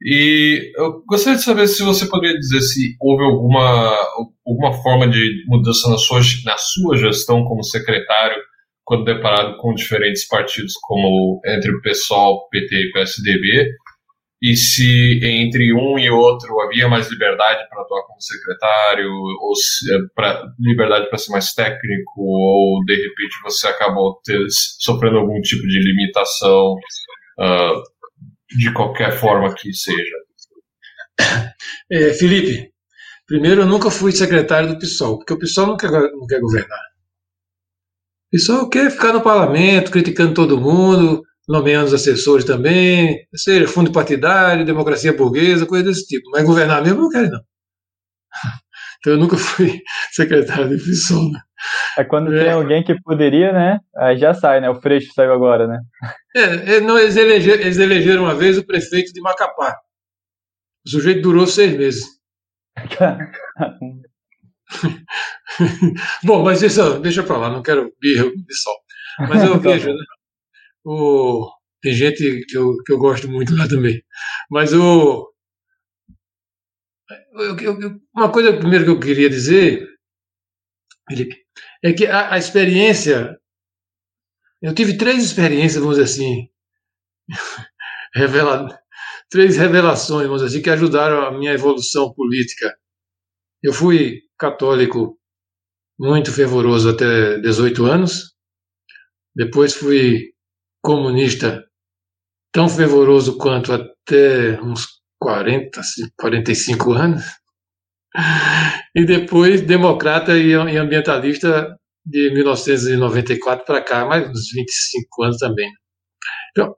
[SPEAKER 5] E eu gostaria de saber se você poderia dizer se houve alguma, alguma forma de mudança na sua, na sua gestão como secretário, quando deparado com diferentes partidos, como entre o PSOL, PT e PSDB, e se entre um e outro havia mais liberdade para atuar como secretário, ou se, é, pra, liberdade para ser mais técnico, ou de repente você acabou ter, sofrendo algum tipo de limitação. Uh, de qualquer forma que seja.
[SPEAKER 2] É, Felipe, primeiro eu nunca fui secretário do PSOL, porque o PSOL não quer, não quer governar. O PSOL quer ficar no parlamento, criticando todo mundo, nomeando os assessores também, seja fundo partidário, democracia burguesa, coisa desse tipo. Mas governar mesmo não quer, não. Então eu nunca fui secretário PSOL. Né?
[SPEAKER 4] É quando é. tem alguém que poderia, né? Aí já sai, né? O Freixo saiu agora, né?
[SPEAKER 2] É, é, não, eles, elegeram, eles elegeram uma vez o prefeito de Macapá. O sujeito durou seis meses. Bom, mas isso, deixa pra lá, não quero birra de sol. Mas eu tá vejo, né? O, tem gente que eu, que eu gosto muito lá também. Mas o. Eu, eu, uma coisa primeiro que eu queria dizer, Felipe, é que a, a experiência. Eu tive três experiências, vamos dizer assim, revela, três revelações, vamos dizer assim, que ajudaram a minha evolução política. Eu fui católico muito fervoroso até 18 anos, depois fui comunista tão fervoroso quanto até uns 40, 45 anos. E depois democrata e ambientalista de 1994 para cá, mais uns 25 anos também. Então,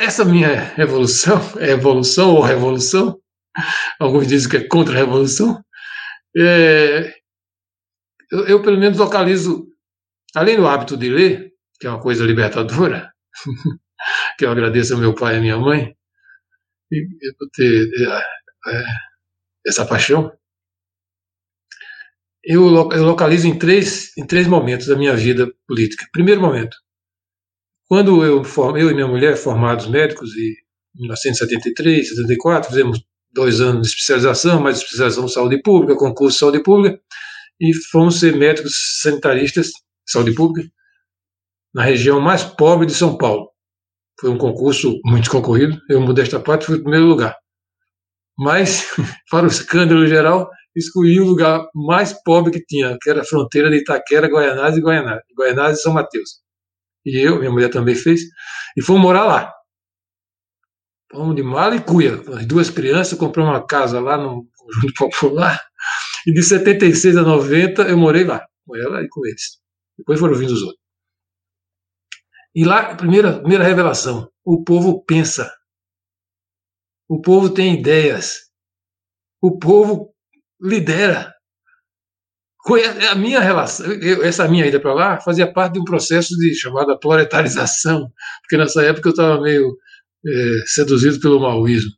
[SPEAKER 2] essa minha revolução, é evolução ou revolução, alguns dizem que é contra-revolução, é, eu, eu, pelo menos localizo, além do hábito de ler, que é uma coisa libertadora, que eu agradeço ao meu pai e à minha mãe, por ter é, é essa paixão, eu, eu localizo em três, em três momentos da minha vida política. Primeiro momento, quando eu, eu e minha mulher, formados médicos, em 1973, 74, fizemos dois anos de especialização, mais especialização em saúde pública, concurso de saúde pública, e fomos ser médicos sanitaristas de saúde pública na região mais pobre de São Paulo. Foi um concurso muito concorrido, eu, modesta parte, fui em primeiro lugar mas, para o escândalo geral, escolhi o lugar mais pobre que tinha, que era a fronteira de Itaquera, Guaianazes e Guaianazes, Guaianazes e São Mateus. E eu, minha mulher também fez, e fomos morar lá. Fomos de mala e cuia, as duas crianças, compramos uma casa lá no Conjunto Popular, e de 76 a 90 eu morei lá, com ela e com eles. Depois foram vindo os outros. E lá, primeira, primeira revelação, o povo pensa o povo tem ideias. O povo lidera. A minha relação, essa minha ida para lá fazia parte de um processo de chamada proletarização, porque nessa época eu estava meio é, seduzido pelo maoísmo,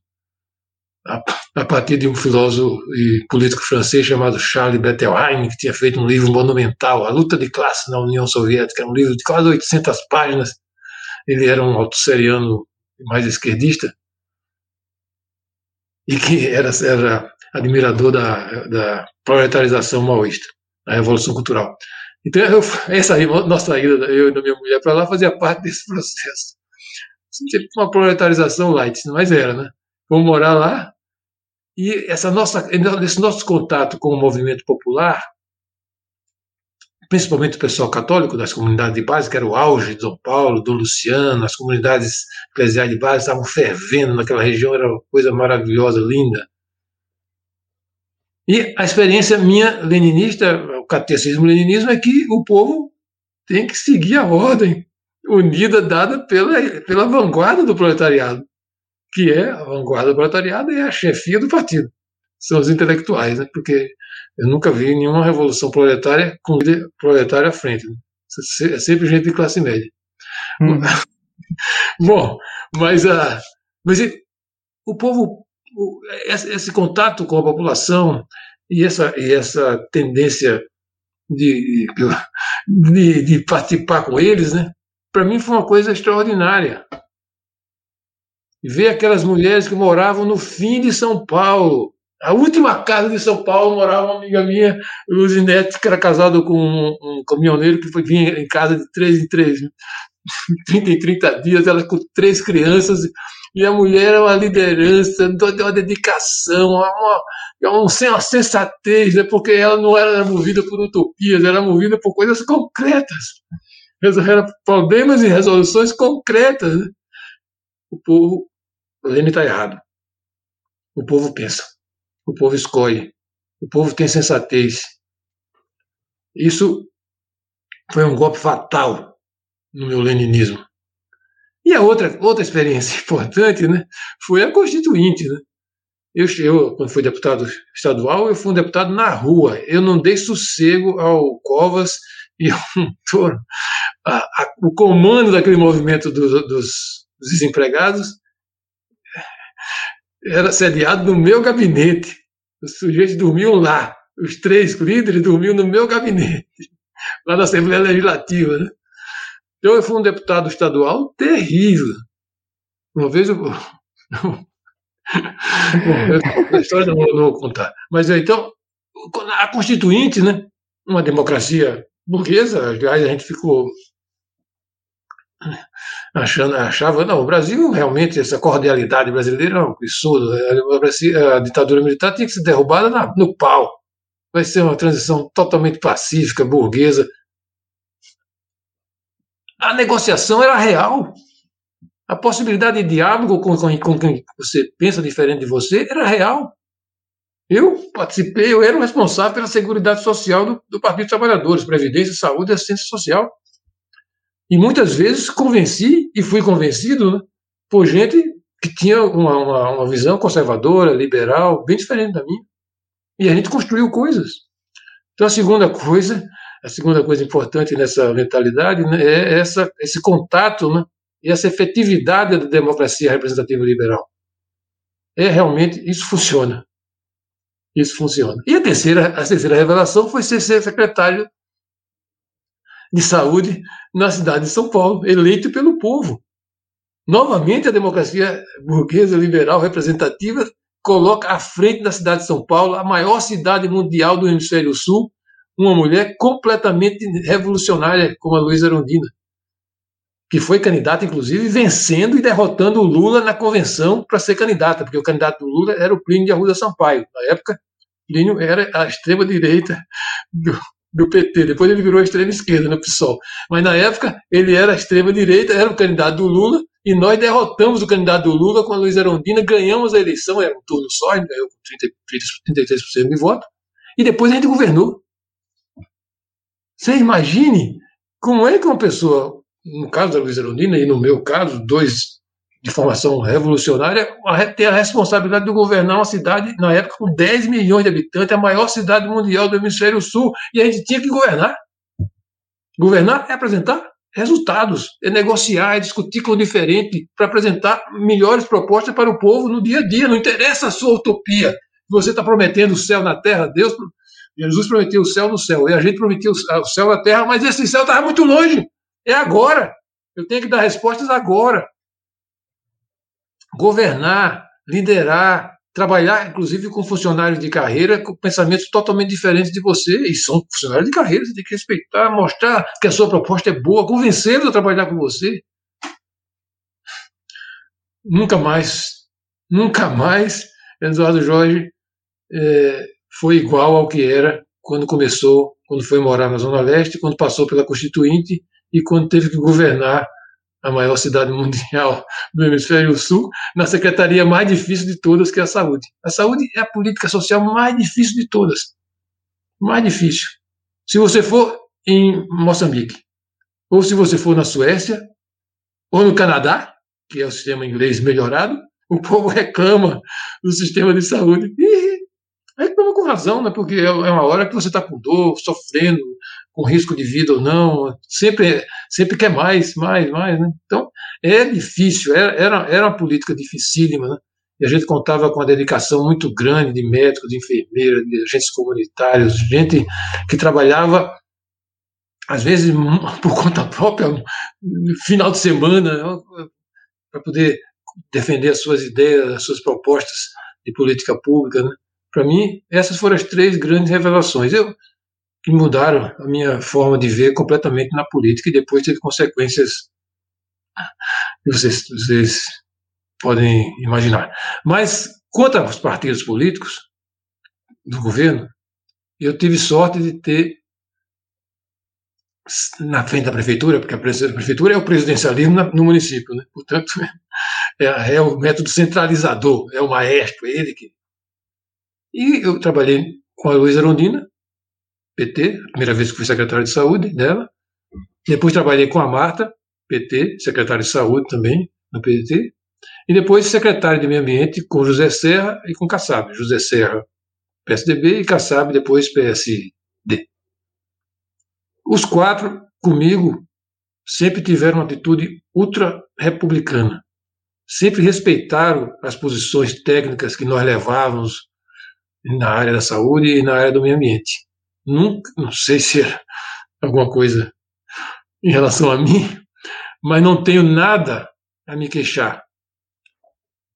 [SPEAKER 2] a, a, partir de um filósofo e político francês chamado Charles Bettelheim, que tinha feito um livro monumental, A Luta de Classe na União Soviética, um livro de quase 800 páginas. Ele era um autosseriano mais esquerdista, e que era, era admirador da, da proletarização maoísta, da Revolução Cultural. Então, eu, essa nossa ida, eu e minha mulher para lá, fazia parte desse processo. Tipo uma proletarização light, mas era, né? Vamos morar lá, e essa nossa, esse nosso contato com o movimento popular, principalmente o pessoal católico das comunidades de base, que era o auge de São Paulo, do Luciano, as comunidades eclesiais de base estavam fervendo naquela região, era uma coisa maravilhosa, linda. E a experiência minha leninista, o catecismo leninismo, é que o povo tem que seguir a ordem unida dada pela, pela vanguarda do proletariado que é a vanguarda proletariada e a chefia do partido. São os intelectuais, né? porque eu nunca vi nenhuma revolução proletária com líder proletário à frente. Né? É sempre gente de classe média. Hum. Bom, mas, a, mas o povo, o, esse, esse, contato com a população e essa, e essa tendência de, de, de participar com eles, né? Para mim foi uma coisa extraordinária ver aquelas mulheres que moravam no fim de São Paulo. A última casa de São Paulo morava uma amiga minha, Luzinete, que era casado com um, um caminhoneiro que vinha em casa de três em três, 30 em 30 dias, ela com três crianças, e a mulher era uma liderança, uma dedicação, uma, uma, uma sensatez, né? porque ela não era movida por utopias, era movida por coisas concretas. Era problemas e resoluções concretas. Né? O povo o Lênin está errado. O povo pensa. O povo escolhe. O povo tem sensatez. Isso foi um golpe fatal no meu leninismo. E a outra, outra experiência importante né, foi a Constituinte. Né? Eu, eu, quando fui deputado estadual, eu fui um deputado na rua. Eu não dei sossego ao Covas e ao Toro. o comando daquele movimento do, dos, dos desempregados era sediado no meu gabinete. Os sujeitos dormiam lá. Os três líderes dormiam no meu gabinete, lá na Assembleia Legislativa. Né? Então, eu fui um deputado estadual terrível. Uma vez eu. Bom, a história não, não vou contar. Mas então, a Constituinte, né? uma democracia burguesa, aliás, a gente ficou achando, achava, não, o Brasil realmente, essa cordialidade brasileira é um absurdo. A, ditadura militar tinha que ser derrubada no pau. Vai ser uma transição totalmente pacífica, burguesa. A negociação era real. A possibilidade de diálogo com, com, com quem você pensa diferente de você era real. Eu participei, eu era o responsável pela Seguridade Social do, do Partido dos Trabalhadores, Previdência, Saúde e Assistência Social. E muitas vezes convenci e fui convencido né, por gente que tinha uma, uma, uma, visão conservadora, liberal, bem diferente da minha. E a gente construiu coisas. Então a segunda coisa, a segunda coisa importante nessa mentalidade né, é essa, esse contato né, e essa efetividade da democracia representativa liberal. É realmente, isso funciona. Isso funciona. E a terceira, a terceira revelação foi ser secretário de saúde na cidade de São Paulo, eleito pelo povo. Novamente, a democracia burguesa liberal representativa coloca à frente da cidade de São Paulo, a maior cidade mundial do hemisfério sul, uma mulher completamente revolucionária como a Luísa Arondina, que foi candidata, inclusive, vencendo e derrotando o Lula na convenção para ser candidata, porque o candidato do Lula era o Plínio de Arruda Sampaio. Na época, Plínio era a extrema-direita do, do PT. Depois ele virou extrema esquerda no PSOL. Mas na época ele era extrema direita, era o candidato do Lula, e nós derrotamos o candidato do Lula com a Luiz Arondina, ganhamos a eleição, era um turno só, ele ganhou com 33% de voto, e depois a gente governou. Você imagine como é que uma pessoa, no caso da Luiz Arondina, e no meu caso, dois de formação revolucionária, ter a responsabilidade de governar uma cidade, na época, com 10 milhões de habitantes, a maior cidade mundial do hemisfério sul, e a gente tinha que governar. Governar é apresentar resultados, é negociar, é discutir com o diferente, para apresentar melhores propostas para o povo no dia a dia. Não interessa a sua utopia. Você está prometendo o céu na terra, Deus, Jesus prometeu o céu no céu, e a gente prometeu o céu na terra, mas esse céu estava muito longe. É agora. Eu tenho que dar respostas agora governar, liderar, trabalhar, inclusive, com funcionários de carreira com pensamentos totalmente diferentes de você, e são funcionários de carreira, você tem que respeitar, mostrar que a sua proposta é boa, convencê-los a trabalhar com você. Nunca mais, nunca mais Eduardo Jorge é, foi igual ao que era quando começou, quando foi morar na Zona Leste, quando passou pela Constituinte e quando teve que governar a maior cidade mundial do hemisfério sul, na secretaria mais difícil de todas, que é a saúde. A saúde é a política social mais difícil de todas. Mais difícil. Se você for em Moçambique, ou se você for na Suécia, ou no Canadá, que é o sistema inglês melhorado, o povo reclama do sistema de saúde. E reclama com razão, né? porque é uma hora que você está com dor, sofrendo, com risco de vida ou não, sempre, sempre quer mais, mais, mais. Né? Então, é difícil, era, era, era uma política dificílima, né? e a gente contava com a dedicação muito grande de médicos, de enfermeiras, de agentes comunitários, gente que trabalhava, às vezes, por conta própria, final de semana, para poder defender as suas ideias, as suas propostas de política pública. Né? Para mim, essas foram as três grandes revelações. Eu, que mudaram a minha forma de ver completamente na política e depois teve consequências que vocês, vocês podem imaginar. Mas quanto aos partidos políticos do governo, eu tive sorte de ter na frente da prefeitura, porque a prefeitura é o presidencialismo no município, né? portanto é, é, o método centralizador, é o maestro, é ele que. E eu trabalhei com a Luísa Rondina, PT, primeira vez que fui secretário de saúde dela. Depois trabalhei com a Marta, PT, secretário de saúde também, no PT. E depois secretário de meio ambiente com José Serra e com Kassab. José Serra, PSDB, e Kassab depois PSD. Os quatro, comigo, sempre tiveram uma atitude ultra-republicana. Sempre respeitaram as posições técnicas que nós levávamos na área da saúde e na área do meio ambiente. Nunca, não sei se é alguma coisa em relação a mim, mas não tenho nada a me queixar.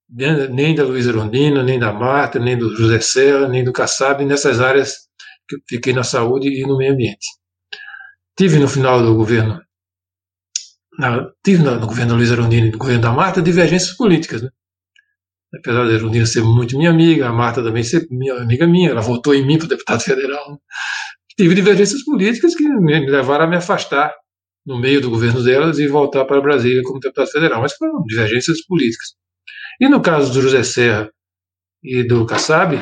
[SPEAKER 2] Nem da Luísa Rondina, nem da Marta, nem do José Serra, nem do Kassab, nessas áreas que eu fiquei na saúde e no meio ambiente. Tive no final do governo, na, tive no governo da Luísa Rondina e no governo da Marta divergências políticas, né? Apesar da Erundina ser muito minha amiga, a Marta também ser minha amiga minha, ela votou em mim para deputado federal. Tive divergências políticas que me levaram a me afastar no meio do governo delas e voltar para Brasília como deputado federal, mas foram divergências políticas. E no caso do José Serra e do Kassab,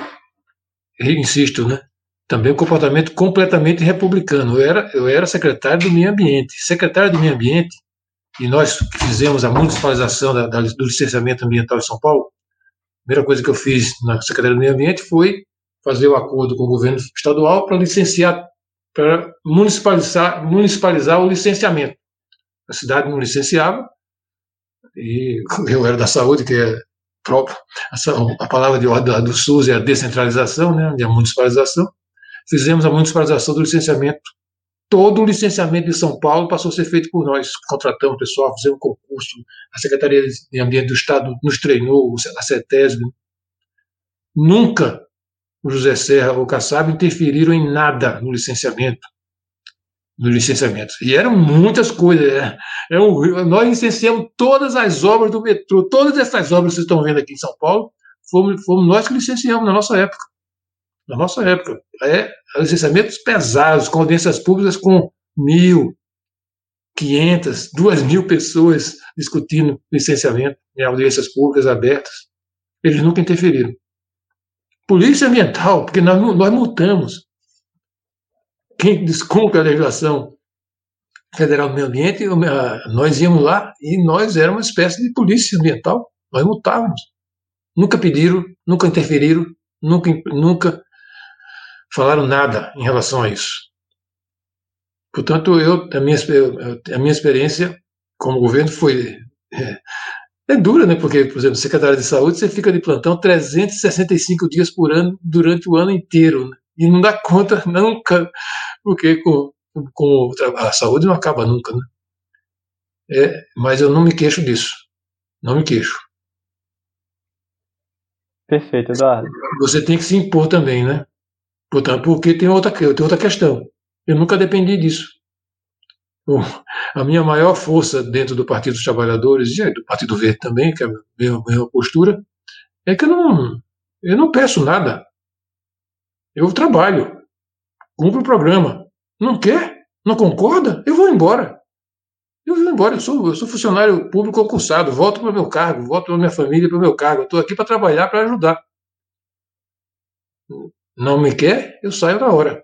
[SPEAKER 2] insisto, né, também um comportamento completamente republicano. Eu era, eu era secretário do meio ambiente. Secretário do meio ambiente, e nós fizemos a municipalização da, da, do licenciamento ambiental em São Paulo, primeira coisa que eu fiz na Secretaria do Meio Ambiente foi fazer o acordo com o governo estadual para licenciar, para municipalizar, municipalizar o licenciamento. A cidade não licenciava, e eu era da saúde, que é próprio, a palavra de ordem do SUS é a descentralização, né, a municipalização. Fizemos a municipalização do licenciamento todo o licenciamento de São Paulo passou a ser feito por nós. Contratamos pessoal, fizemos um concurso, a Secretaria de Ambiente do Estado nos treinou, a CETESB. Nunca o José Serra ou o Kassab interferiram em nada no licenciamento. No licenciamento. E eram muitas coisas. É, é um, nós licenciamos todas as obras do metrô, todas essas obras que vocês estão vendo aqui em São Paulo, fomos, fomos nós que licenciamos na nossa época na nossa época. É licenciamentos pesados, com audiências públicas com mil, quinhentas, duas mil pessoas discutindo licenciamento em audiências públicas abertas. Eles nunca interferiram. Polícia ambiental, porque nós, nós multamos. Quem descumpre a legislação federal do meio ambiente, nós íamos lá e nós éramos uma espécie de polícia ambiental. Nós multávamos. Nunca pediram, nunca interferiram, nunca, nunca falaram nada em relação a isso. Portanto, eu, a, minha, a minha experiência como governo foi. É, é dura, né? Porque, por exemplo, secretário de saúde, você fica de plantão 365 dias por ano, durante o ano inteiro. Né? E não dá conta nunca, porque com, com a saúde não acaba nunca, né? É, mas eu não me queixo disso. Não me queixo.
[SPEAKER 4] Perfeito, Eduardo.
[SPEAKER 2] Você tem que se impor também, né? Portanto, porque tem outra, tem outra questão. Eu nunca dependi disso. Bom, a minha maior força dentro do Partido dos Trabalhadores e do Partido Verde também, que é a minha, postura, é que eu não, eu não peço nada. Eu trabalho, cumpro o programa. Não quer? Não concorda? Eu vou embora. Eu vou embora. Eu sou, eu sou funcionário público concursado. Volto para o meu cargo, volto para a minha família, para o meu cargo. Estou aqui para trabalhar, para ajudar. Não me quer? Eu saio na hora.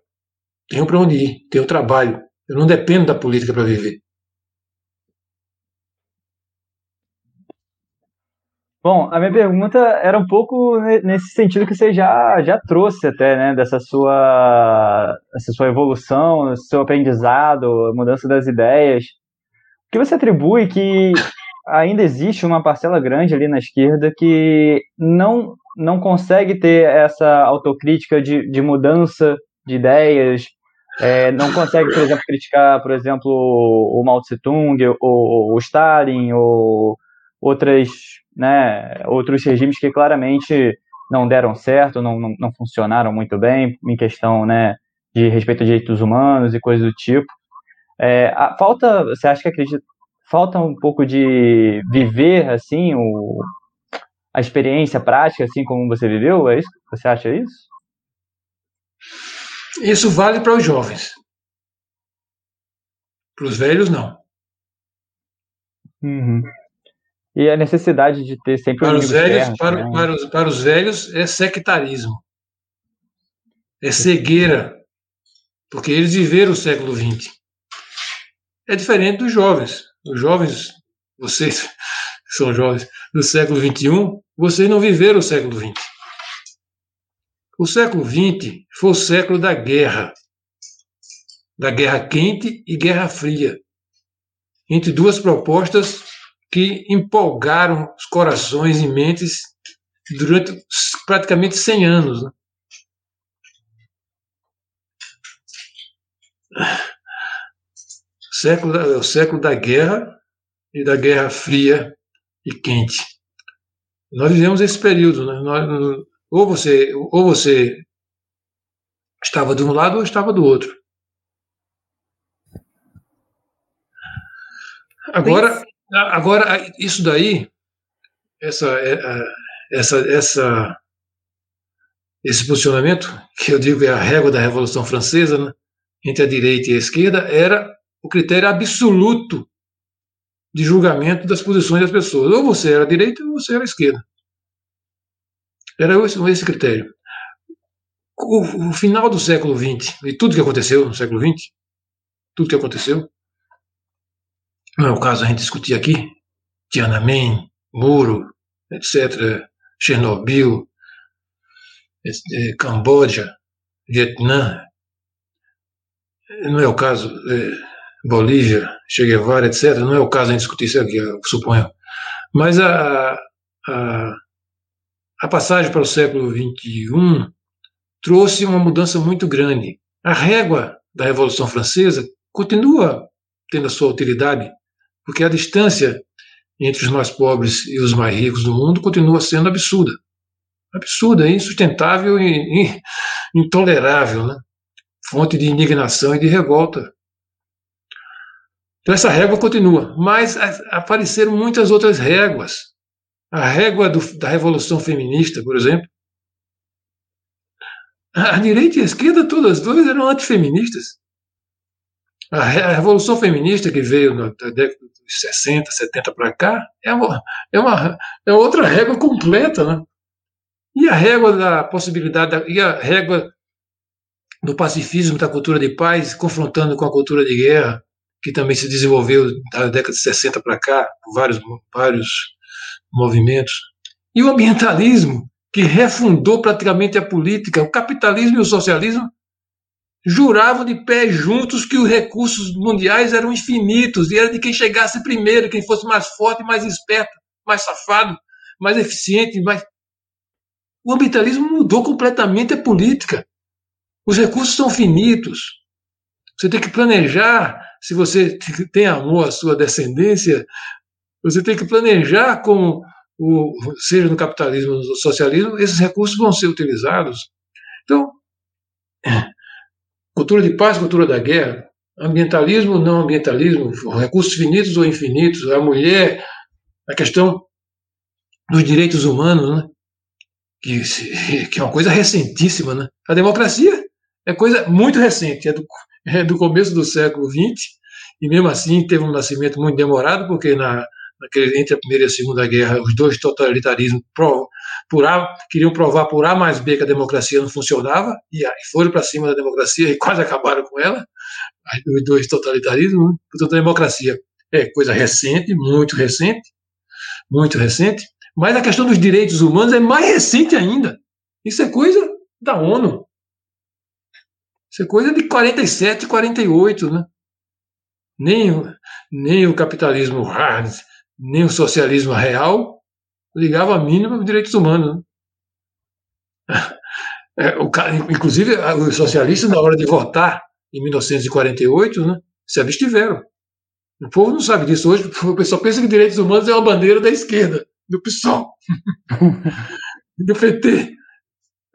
[SPEAKER 2] Tenho para onde ir, tenho trabalho. Eu não dependo da política para viver.
[SPEAKER 4] Bom, a minha pergunta era um pouco nesse sentido que você já, já trouxe até, né, dessa sua, essa sua evolução, seu aprendizado, mudança das ideias. O que você atribui que ainda existe uma parcela grande ali na esquerda que não, não consegue ter essa autocrítica de, de mudança de ideias, é, não consegue, por exemplo, criticar, por exemplo, o Mao Tse Tung, ou, o Stalin, ou outras, né, outros regimes que claramente não deram certo, não, não, não funcionaram muito bem em questão né, de respeito a direitos humanos e coisas do tipo. É, a, falta, você acha que acredita, falta um pouco de viver assim o, a experiência prática assim como você viveu? É isso? Você acha isso?
[SPEAKER 2] Isso vale para os jovens. Para os velhos, não.
[SPEAKER 4] Uhum. E a necessidade de ter sempre
[SPEAKER 2] para os velhos, para, né? para, os, para os velhos é sectarismo, é cegueira, porque eles viveram o século XX. É diferente dos jovens. Os jovens, vocês são jovens do século XXI, vocês não viveram o século XX. O século XX foi o século da guerra, da guerra quente e guerra fria, entre duas propostas que empolgaram os corações e mentes durante praticamente 100 anos. Né? O século, o século da guerra e da guerra fria e quente. Nós vivemos esse período, né? Nós, ou você, ou você estava de um lado ou estava do outro. Agora, agora isso daí, essa, é, essa, essa, esse posicionamento, que eu digo é a régua da Revolução Francesa, né, entre a direita e a esquerda, era o critério absoluto de julgamento das posições das pessoas. Ou você era direita ou você era esquerda. Era esse, esse critério. O, o, final do século XX e tudo que aconteceu no século XX, tudo que aconteceu, não é o caso a gente discutir aqui, Tiananmen, Muro, etc., Chernobyl, é, Camboja, Vietnã, não é o caso, é, Bolívia, Che Guevara, etc., não é o caso gente discutir isso aqui, eu suponho. Mas a, a a passagem para o século XXI trouxe uma mudança muito grande. A régua da Revolução Francesa continua tendo a sua utilidade, porque a distância entre os mais pobres e os mais ricos do mundo continua sendo absurda. Absurda, insustentável e, intolerável, né? fonte de indignação e de revolta. Então essa régua continua, mas apareceram muitas outras réguas a régua do, da Revolução Feminista, por exemplo. A direita e a esquerda, todas duas eram antifeministas. A, a Revolução Feminista que veio na década dos 60, 70 para cá é uma, é, uma, é outra régua completa, né? E a régua da possibilidade, da, e a régua do pacifismo, da cultura de paz, confrontando com a cultura de guerra, que também se desenvolveu da década de 60 para cá, por vários, vários movimentos. E o ambientalismo, que refundou praticamente a política, o capitalismo e o socialismo juravam de pé juntos que os recursos mundiais eram infinitos e era de quem chegasse primeiro, quem fosse mais forte, mais esperto, mais safado, mais eficiente, mais o ambientalismo mudou completamente a política. Os recursos são finitos. Você tem que planejar, se você tem amor à sua descendência, você tem que planejar com o, seja no capitalismo ou no socialismo, esses recursos vão ser utilizados. Então, cultura de paz, cultura da guerra, ambientalismo, não ambientalismo, recursos finitos ou infinitos, a mulher, a questão dos direitos humanos, né? que, que é uma coisa recentíssima. Né? A democracia é coisa muito recente, é do, é do começo do século XX, e mesmo assim teve um nascimento muito demorado, porque na, naquele, entre a Primeira e a Segunda Guerra, os dois totalitarismos pro, por a, queriam provar por A mais B que a democracia não funcionava, e, e foram para cima da democracia e quase acabaram com ela, os dois totalitarismos. Né? Portanto, a democracia é coisa recente, muito recente, muito recente, mas a questão dos direitos humanos é mais recente ainda. Isso é coisa da ONU. Isso é coisa de 47, 48, né? Nem, nem o capitalismo hard, nem o socialismo real ligava a mínima para os direitos humanos. Né? É, o, inclusive, os socialistas, na hora de votar em 1948, né, se abstiveram. O povo não sabe disso hoje, o pessoal pensa que direitos humanos é uma bandeira da esquerda, do PSOL, do PT.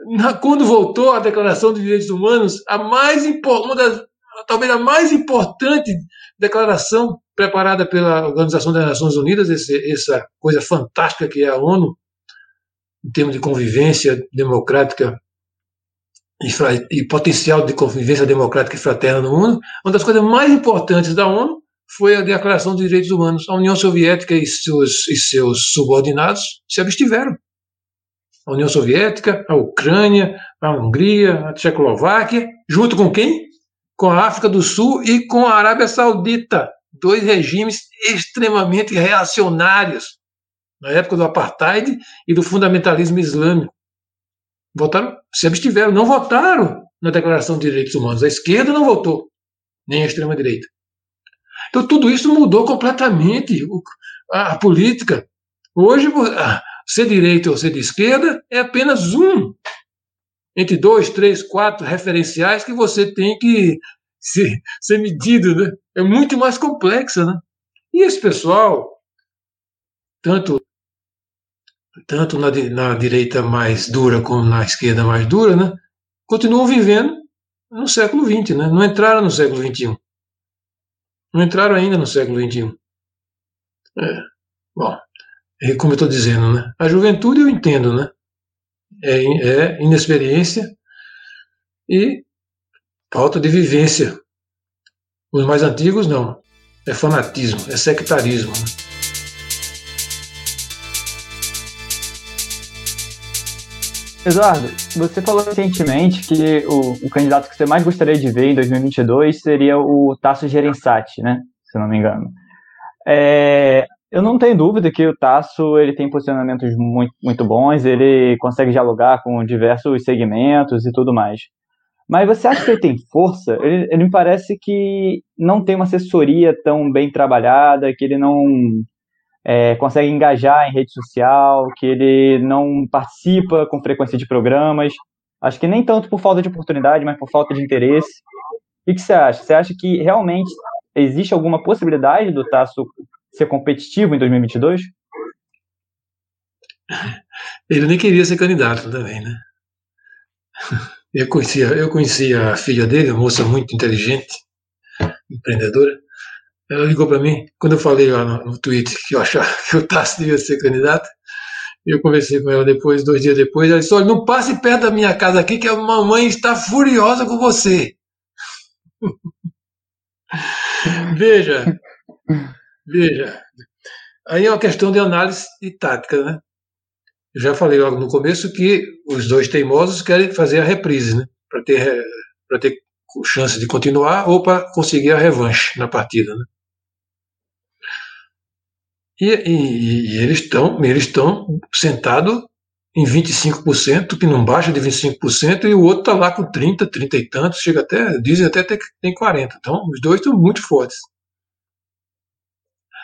[SPEAKER 2] Na, quando voltou a Declaração de Direitos Humanos, a mais uma das, talvez a mais importante declaração preparada pela Organização das Nações Unidas, esse, essa coisa fantástica que é a ONU, em termos de convivência democrática e, e, potencial de convivência democrática e fraterna no mundo, uma das coisas mais importantes da ONU foi a Declaração dos Direitos Humanos. A União Soviética e seus, e seus subordinados se abstiveram. A União Soviética, a Ucrânia, a Hungria, a Tchecoslováquia, junto com quem? Com a África do Sul e com a Arábia Saudita dois regimes extremamente reacionários na época do apartheid e do fundamentalismo islâmico. Votaram, se abstiveram, não votaram na Declaração de Direitos Humanos. A esquerda não votou, nem a extrema direita. Então tudo isso mudou completamente a, política. Hoje, ser direita ou ser de esquerda é apenas um entre dois, três, quatro referenciais que você tem que ser, ser medido, né? É muito mais complexa, né? E esse pessoal, tanto tanto na, na direita mais dura como na esquerda mais dura, né? Continuam vivendo no século XX, né? Não entraram no século XXI. Não entraram ainda no século XXI. É, bom, como eu estou dizendo, né? A juventude eu entendo, né? É, é inexperiência e falta de vivência. Os mais antigos, não. É fanatismo, é sectarismo.
[SPEAKER 4] Eduardo, você falou recentemente que o, o, candidato que você mais gostaria de ver em 2022 seria o Tasso Gerençati, né? Se não me engano. É, eu não tenho dúvida que o Tasso ele tem posicionamentos muito, muito bons, ele consegue dialogar com diversos segmentos e tudo mais. Mas você acha que ele tem força? Ele, ele me parece que não tem uma assessoria tão bem trabalhada, que ele não é, consegue engajar em rede social, que ele não participa com frequência de programas. Acho que nem tanto por falta de oportunidade, mas por falta de interesse. O que você acha? Você acha que realmente existe alguma possibilidade do Tasso ser competitivo em 2022?
[SPEAKER 2] Ele nem queria ser candidato também, né? Eu conhecia, eu conhecia a filha dele, uma moça muito inteligente, empreendedora. Ela ligou para mim, quando eu falei lá no, no Twitter que eu achava que o Tassi devia ser candidato, eu conversei com ela depois, dois dias depois, ela disse, olha, não passe perto da minha casa aqui que a mamãe está furiosa com você. veja, veja. Aí é uma questão de análise e tática, né? Eu já falei logo no começo que os dois teimosos querem fazer a reprise, né? Para ter, ter chance de continuar ou para conseguir a revanche na partida, né? E, e, e eles estão eles estão sentados em 25%, que não baixa de 25%, e o outro está lá com 30, 30 e tantos, chega até, dizem até que tem 40. Então, os dois estão muito fortes.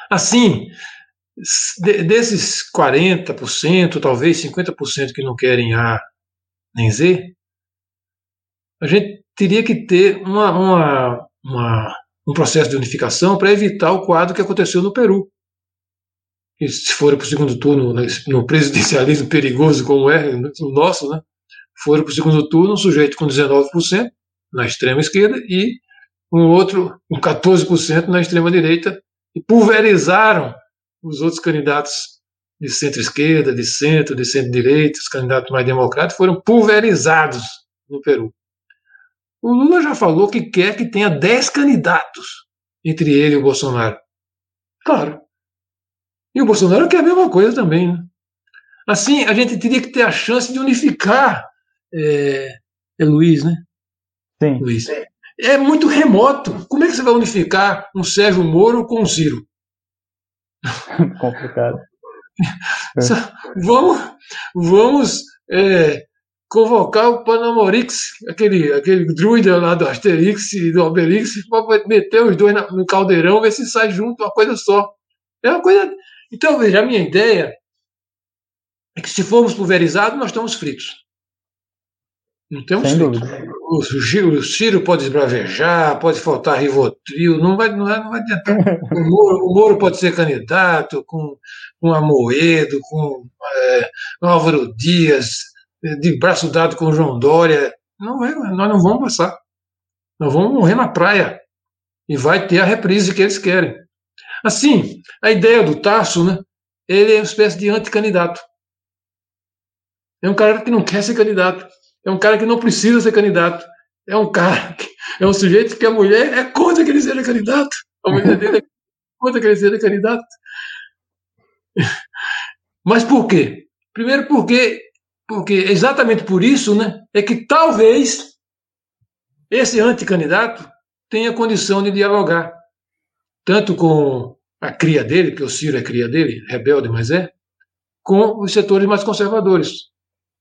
[SPEAKER 2] Assim, desses 40%, talvez 50% que não querem A nem Z, a gente teria que ter uma, uma, uma, um processo de unificação para evitar o quadro que aconteceu no Peru. se forem para o segundo turno, né, no presidencialismo perigoso como é o nosso, né, foram para o segundo turno um sujeito com 19% na extrema esquerda e um outro com 14% na extrema direita e pulverizaram os outros candidatos de centro-esquerda, de centro, de centro-direita, os candidatos mais democráticos foram pulverizados no Peru. O Lula já falou que quer que tenha 10 candidatos entre ele e o Bolsonaro. Claro. E o Bolsonaro quer a mesma coisa também. Né? Assim, a gente teria que ter a chance de unificar. É, é Luiz, né?
[SPEAKER 4] Sim.
[SPEAKER 2] Luiz. É muito remoto. Como é que você vai unificar um Sérgio Moro com um Ciro?
[SPEAKER 4] Complicado.
[SPEAKER 2] vamos vamos é, convocar o Panamorix, aquele, aquele druida lá do Asterix e do Obelix, para meter os dois no caldeirão, ver se sai junto uma coisa só. É uma coisa. Então, veja, a minha ideia é que se formos pulverizados, nós estamos fritos. Não temos
[SPEAKER 4] Sem
[SPEAKER 2] fritos.
[SPEAKER 4] dúvida.
[SPEAKER 2] O, Ciro- o Ciro pode esbravejar, pode faltar Rivotril, não vai, não vai, não vai adiantar. O Moro, o Moro pode ser candidato com, com Amoedo, com, é, com Álvaro Dias, de braço dado com João Dória. Não vai, nós não vamos passar. Nós vamos morrer na praia. E vai ter a reprise que eles querem. Assim, a ideia do Tasso, né, ele é uma espécie de anticandidato. É um cara que não quer ser candidato. É um cara que não precisa ser candidato. É um cara que é um sujeito que a mulher é contra que ele seja candidato. A mulher dele é contra que ele seja candidato. Mas por quê? Primeiro porque, porque exatamente por isso, né, é que talvez esse anticandidato tenha condição de dialogar tanto com a cria dele, porque o Ciro é cria dele, rebelde, mas é, com os setores mais conservadores.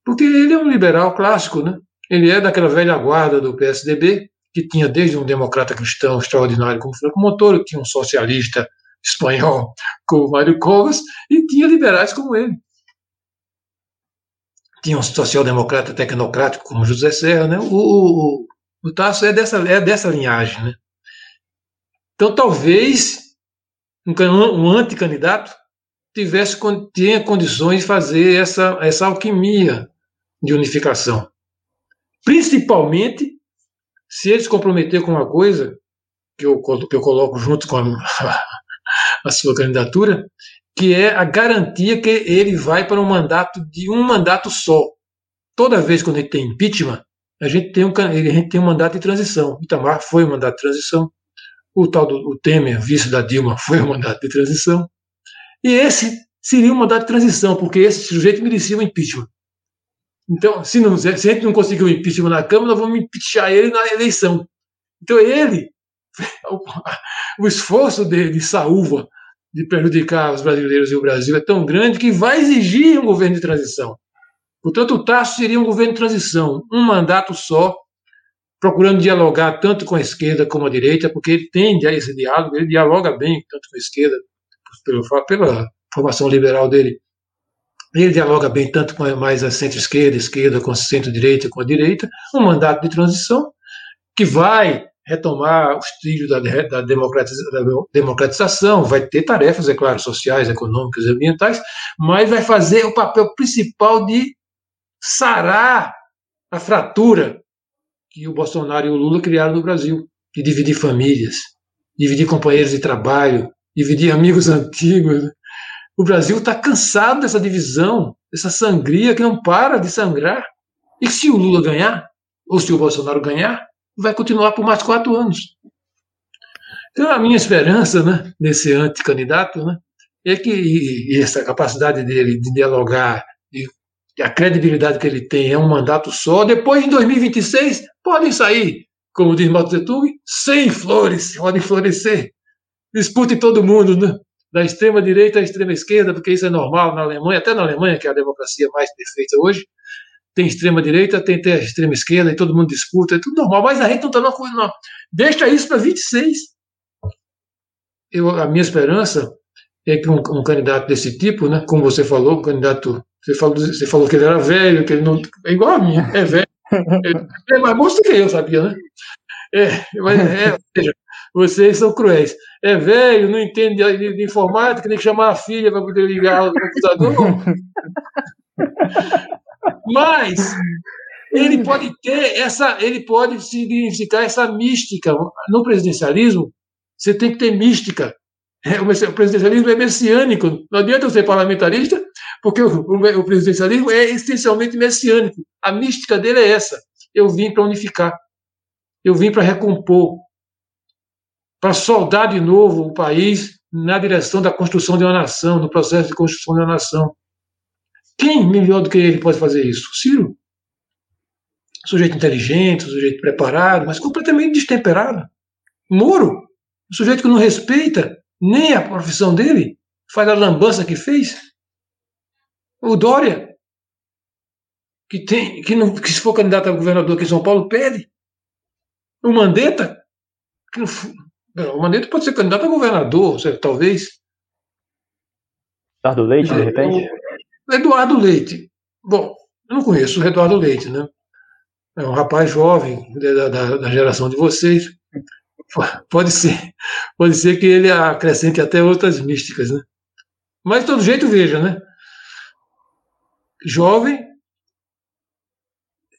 [SPEAKER 2] Porque ele é um liberal clássico, né? Ele é daquela velha guarda do PSDB, que tinha desde um democrata cristão extraordinário como Franco Montoro, tinha um socialista espanhol como Mário Covas, e tinha liberais como ele. Tinha um social-democrata tecnocrático como José Serra, né? O, o, o Tasso é dessa, é dessa linhagem, né? Então, talvez um, um anticandidato tivesse tenha condições de fazer essa, essa alquimia de unificação. Principalmente se ele se comprometer com uma coisa que eu, que eu coloco junto com a, a sua candidatura, que é a garantia que ele vai para um mandato de um mandato só. Toda vez quando ele tem impeachment, a gente tem um, a gente tem um mandato de transição. Itamar foi um mandato de transição. O tal do o Temer, vice da Dilma, foi um mandato de transição. E esse seria um mandato de transição, porque esse sujeito merecia um impeachment. Então, se, não, se a gente não conseguir o impeachment na Câmara, nós vamos impeachar ele na eleição. Então, ele, o, o esforço dele de saúva, de prejudicar os brasileiros e o Brasil é tão grande que vai exigir um governo de transição. Portanto, o Tasso seria um governo de transição, um mandato só, procurando dialogar tanto com a esquerda como a direita, porque ele a esse diálogo, ele dialoga bem tanto com a esquerda, pelo, pela formação liberal dele. Ele dialoga bem tanto com a, mais a centro-esquerda, esquerda, com centro-direita, com a direita, um mandato de transição que vai retomar os trilhos da, da, democratiza, da democratização, vai ter tarefas, é claro, sociais, econômicas e ambientais, mas vai fazer o papel principal de sarar a fratura que o Bolsonaro e o Lula criaram no Brasil, de dividir famílias, dividir companheiros de trabalho, dividir amigos antigos. O Brasil está cansado dessa divisão, dessa sangria que não para de sangrar. E se o Lula ganhar, ou se o Bolsonaro ganhar, vai continuar por mais quatro anos. Então, a minha esperança né, nesse anticandidato né, é que e, e essa capacidade dele de dialogar, e a credibilidade que ele tem é um mandato só. Depois, em 2026, podem sair, como diz Mato Zetug, sem flores, podem florescer. Dispute todo mundo, né? Da extrema direita à extrema esquerda, porque isso é normal na Alemanha, até na Alemanha, que é a democracia mais perfeita hoje, tem extrema direita, tem, tem a extrema esquerda, e todo mundo disputa, é tudo normal, mas a gente não está numa coisa, não. Deixa isso para 26. Eu, a minha esperança é que um, um, candidato desse tipo, né, como você falou, um candidato, você falou, você falou que ele era velho, que ele não, é igual a mim, é velho, é mais moço que eu, sabia, né? É, mas é, veja, vocês são cruéis. É velho, não entende de, de informática, tem que chamar a filha para poder ligar o computador. Mas ele pode ter essa, ele pode significar essa mística. No presidencialismo, você tem que ter mística. É, o presidencialismo é messiânico. Não adianta eu ser parlamentarista, porque o, o, o presidencialismo é essencialmente messiânico. A mística dele é essa. Eu vim para unificar. Eu vim para recompor, para soldar de novo o país na direção da construção de uma nação, no processo de construção de uma nação. Quem melhor do que ele pode fazer isso? Ciro. Sujeito inteligente, sujeito preparado, mas completamente destemperado. Moro, um sujeito que não respeita nem a profissão dele, faz a lambança que fez. O Dória, que, tem, que, não, que se for candidato a governador aqui em São Paulo, pede. O Mandetta, que não, o Mandetta pode ser candidato a governador, talvez.
[SPEAKER 4] Eduardo Leite, de repente?
[SPEAKER 2] O Eduardo Leite. Bom, eu não conheço o Eduardo Leite, né? É um rapaz jovem da, da, da geração de vocês. Pode ser, pode ser que ele acrescente até outras místicas, né? Mas de todo jeito, veja, né? Jovem,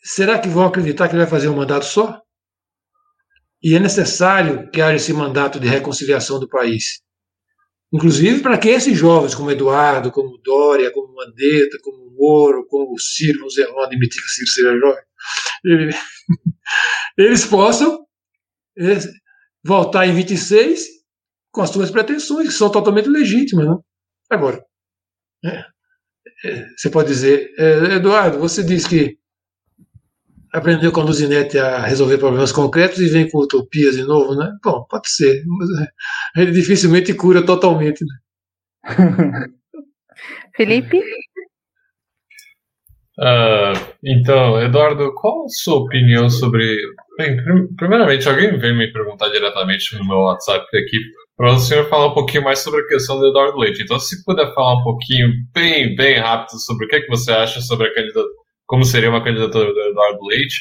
[SPEAKER 2] será que vão acreditar que ele vai fazer um mandato só? E é necessário que haja esse mandato de reconciliação do país. Inclusive para que esses jovens, como Eduardo, como Dória, como Mandetta, como Moro, como Ciro, vamos admitir que Ciro seja jovem, eles possam voltar em 26 com as suas pretensões, que são totalmente legítimas. Né? Agora, é, é, você pode dizer, é, Eduardo, você disse que aprendeu com a Luzinete a resolver problemas concretos e vem com utopias de novo, né? Bom, pode ser, mas é, ele dificilmente cura totalmente. Né?
[SPEAKER 1] Felipe?
[SPEAKER 5] Uh, então, Eduardo, qual a sua opinião sobre. Bem, primeiramente, alguém veio me perguntar diretamente no meu WhatsApp aqui para o senhor falar um pouquinho mais sobre a questão do Eduardo Leite. Então, se puder falar um pouquinho, bem, bem rápido, sobre o que, é que você acha sobre a candidatura, como seria uma candidatura do Eduardo Leite,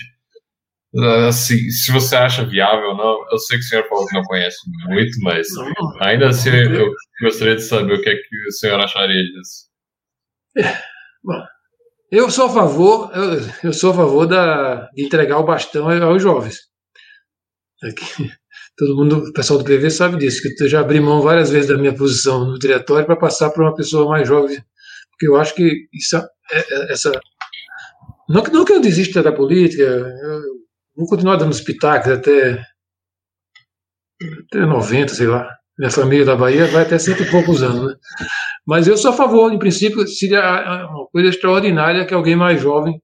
[SPEAKER 5] assim, se você acha viável ou não. Eu sei que o senhor falou que não conhece muito, mas ainda assim eu gostaria de saber o que é que o senhor acharia disso.
[SPEAKER 2] É, bom. Eu sou a favor, eu, eu sou a favor da, de entregar o bastão aos jovens. Aqui, todo mundo, o pessoal do PV sabe disso, que eu já abri mão várias vezes da minha posição no diretório para passar para uma pessoa mais jovem, porque eu acho que isso, é, é, essa não, não que eu desista da política, eu vou continuar dando espetáculos até, até 90, sei lá. Minha família da Bahia vai até cento e poucos anos, né? Mas eu sou a favor, em princípio, seria uma coisa extraordinária que alguém mais jovem,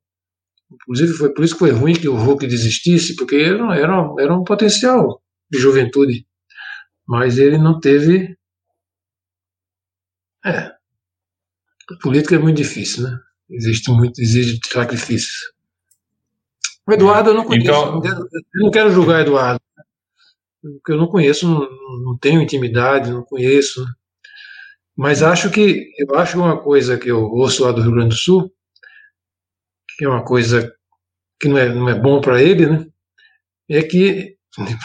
[SPEAKER 2] inclusive foi por isso que foi ruim que o Hulk desistisse, porque era, era, era um potencial de juventude. Mas ele não teve. É. A política é muito difícil, né? Existe muito, exige sacrifícios. O Eduardo eu não conheço. Então... Eu não quero julgar Eduardo. Porque eu não conheço, não, não tenho intimidade, não conheço. Mas acho que eu acho uma coisa que eu ouço lá do Rio Grande do Sul, que é uma coisa que não é, não é bom para ele, né? É que,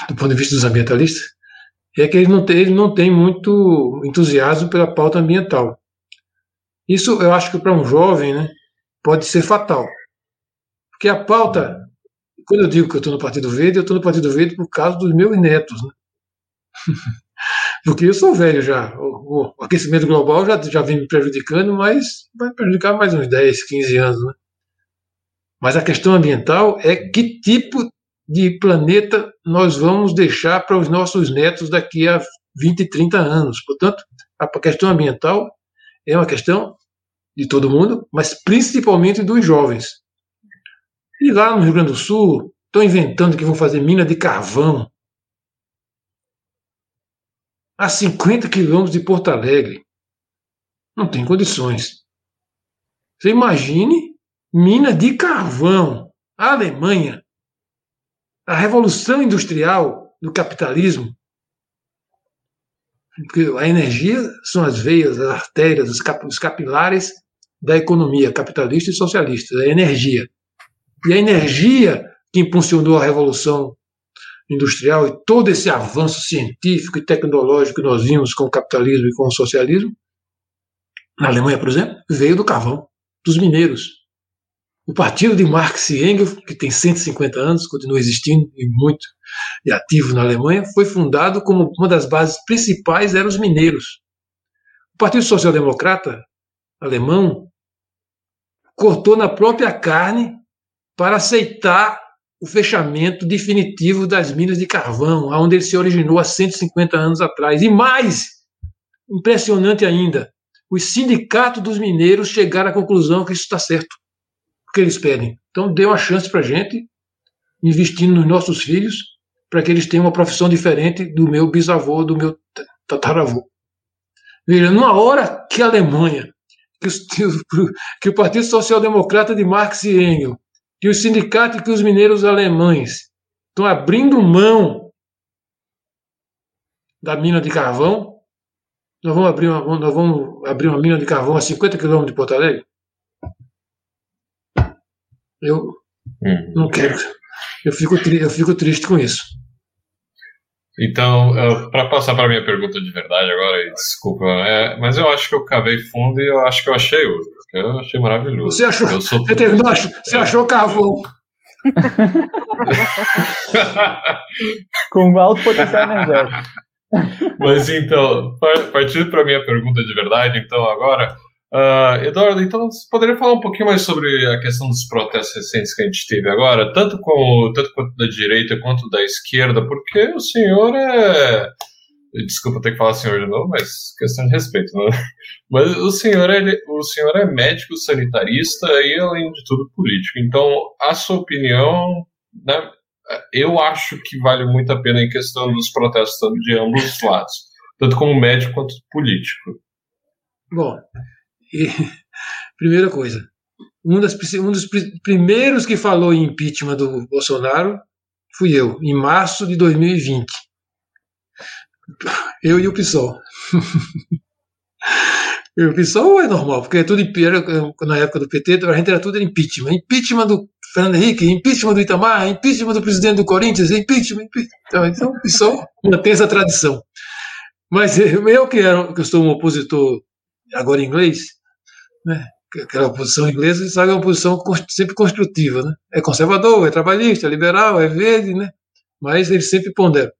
[SPEAKER 2] do ponto de vista dos ambientalistas, é que ele não tem, ele não tem muito entusiasmo pela pauta ambiental. Isso eu acho que para um jovem, né, pode ser fatal. Porque a pauta, quando eu digo que eu estou no Partido Verde, eu estou no Partido Verde por causa dos meus netos. Né? Porque eu sou velho já. O, o, aquecimento global já, já vem me prejudicando, mas vai prejudicar mais uns 10, 15 anos. Né? Mas a questão ambiental é que tipo de planeta nós vamos deixar para os nossos netos daqui a 20, 30 anos. Portanto, a questão ambiental é uma questão de todo mundo, mas principalmente dos jovens. E lá no Rio Grande do Sul, estão inventando que vão fazer mina de carvão a 50 quilômetros de Porto Alegre. Não tem condições. Você imagine mina de carvão. A Alemanha, a revolução industrial do capitalismo, porque a energia são as veias, as artérias, os capilares da economia capitalista e socialista, a energia. E a energia que impulsionou a revolução industrial e todo esse avanço científico e tecnológico que nós vimos com o capitalismo e com o socialismo, na Alemanha, por exemplo, veio do carvão, dos mineiros. O partido de Marx e Engels, que tem 150 anos, continua existindo e muito e ativo na Alemanha, foi fundado como uma das bases principais eram os mineiros. O Partido Social Democrata alemão cortou na própria carne para aceitar o fechamento definitivo das minas de carvão, onde ele se originou há 150 anos atrás. E mais impressionante ainda, os sindicatos dos mineiros chegaram à conclusão que isso está certo, o que eles pedem. Então, dê uma chance para a gente, investindo nos nossos filhos, para que eles tenham uma profissão diferente do meu bisavô, do meu tataravô. Veja, numa hora que a Alemanha, que, o Partido Social Democrata de Marx e Engels, que os sindicatos e que os mineiros alemães estão abrindo mão da mina de carvão, nós vamos abrir uma, nós vamos abrir uma mina de carvão a 50 quilômetros de Porto Alegre? Eu hum. não quero. Eu fico, eu fico triste com isso.
[SPEAKER 5] Então, para passar para minha pergunta de verdade agora, desculpa, é, mas eu acho que eu cavei fundo e eu acho que eu achei o Eu achei maravilhoso.
[SPEAKER 2] Você achou? Eu sou... Você, terminou, você é. achou carvão?
[SPEAKER 4] Com alto potencial energético.
[SPEAKER 5] Mas então, partindo para minha pergunta de verdade, então agora, Uh, Eduardo, então você poderia falar um pouquinho mais sobre a questão dos protestos recentes que a gente teve agora, tanto, com, tanto quanto da direita quanto da esquerda, porque o senhor é. Desculpa ter que falar senhor de novo, mas questão de respeito, né? Mas o senhor, é, o senhor é médico sanitarista e, além de tudo, político. Então, a sua opinião, né, eu acho que vale muito a pena em questão dos protestos de ambos os lados, tanto como médico quanto político.
[SPEAKER 2] Bom, e, primeira coisa, um, das, um dos primeiros que falou em impeachment do Bolsonaro fui eu, em março de 2020. Eu e o PSOL. e o PSOL é normal, porque é tudo na época do PT, a gente era tudo impeachment. Impeachment do Fernando Henrique, impeachment do Itamar, impeachment do presidente do Corinthians, impeachment, impeachment. Então, então o PSOL mantém essa tradição. Mas eu que, era, que sou um opositor agora inglês, né? Aquela oposição inglesa, é uma posição sempre construtiva, né? É conservador, é trabalhista, é liberal, é verde, né? Mas ele sempre pondera.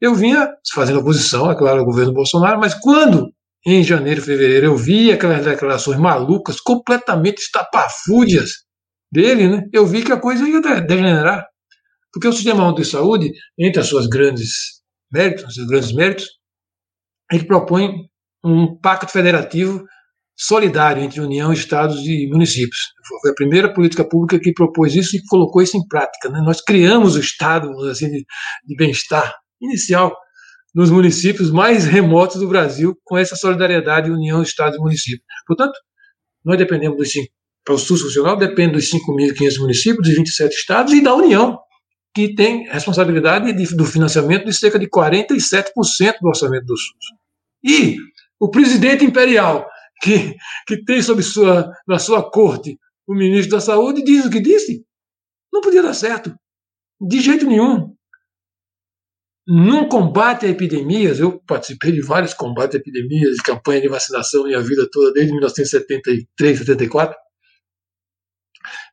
[SPEAKER 2] Eu vinha fazendo oposição, é claro, ao governo Bolsonaro, mas quando, em janeiro, fevereiro, eu vi aquelas declarações malucas, completamente estapafúdias dele, né? Eu vi que a coisa ia degenerar. Porque o Sistema de Saúde, entre as suas grandes méritos, seus grandes méritos, ele propõe um pacto federativo solidário entre União, Estados e municípios. Foi a primeira política pública que propôs isso e colocou isso em prática. Né? Nós criamos o Estado assim, de, de bem-estar inicial nos municípios mais remotos do Brasil com essa solidariedade União, Estado e município. Portanto, nós dependemos dos cinco, para o SUS funcional, depende dos 5.500 municípios, dos 27 estados e da União, que tem responsabilidade de, do financiamento de cerca de 47% do orçamento do SUS. E o presidente imperial que, que tem sob sua, na sua corte o ministro da Saúde, diz o que disse. Não podia dar certo. De jeito nenhum. Num combate a epidemias, eu participei de vários combates a epidemias, de campanha de vacinação minha vida toda, desde 1973, 74.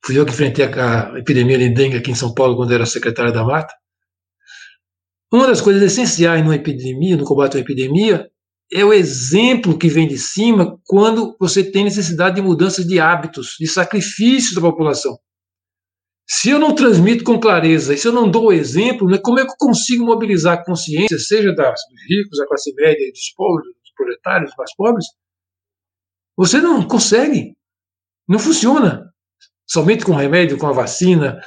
[SPEAKER 2] Fui eu que enfrentei a, epidemia de dengue aqui em São Paulo, quando era secretário da Mata. Uma das coisas essenciais numa epidemia, no combate à epidemia, é o exemplo que vem de cima quando você tem necessidade de mudanças de hábitos, de sacrifícios da população. Se eu não transmito com clareza, se eu não dou o exemplo, né, como é que eu consigo mobilizar a consciência, seja dos ricos, da classe média, dos pobres, dos proletários, dos mais pobres? Você não consegue. Não funciona. Somente com remédio, com a vacina,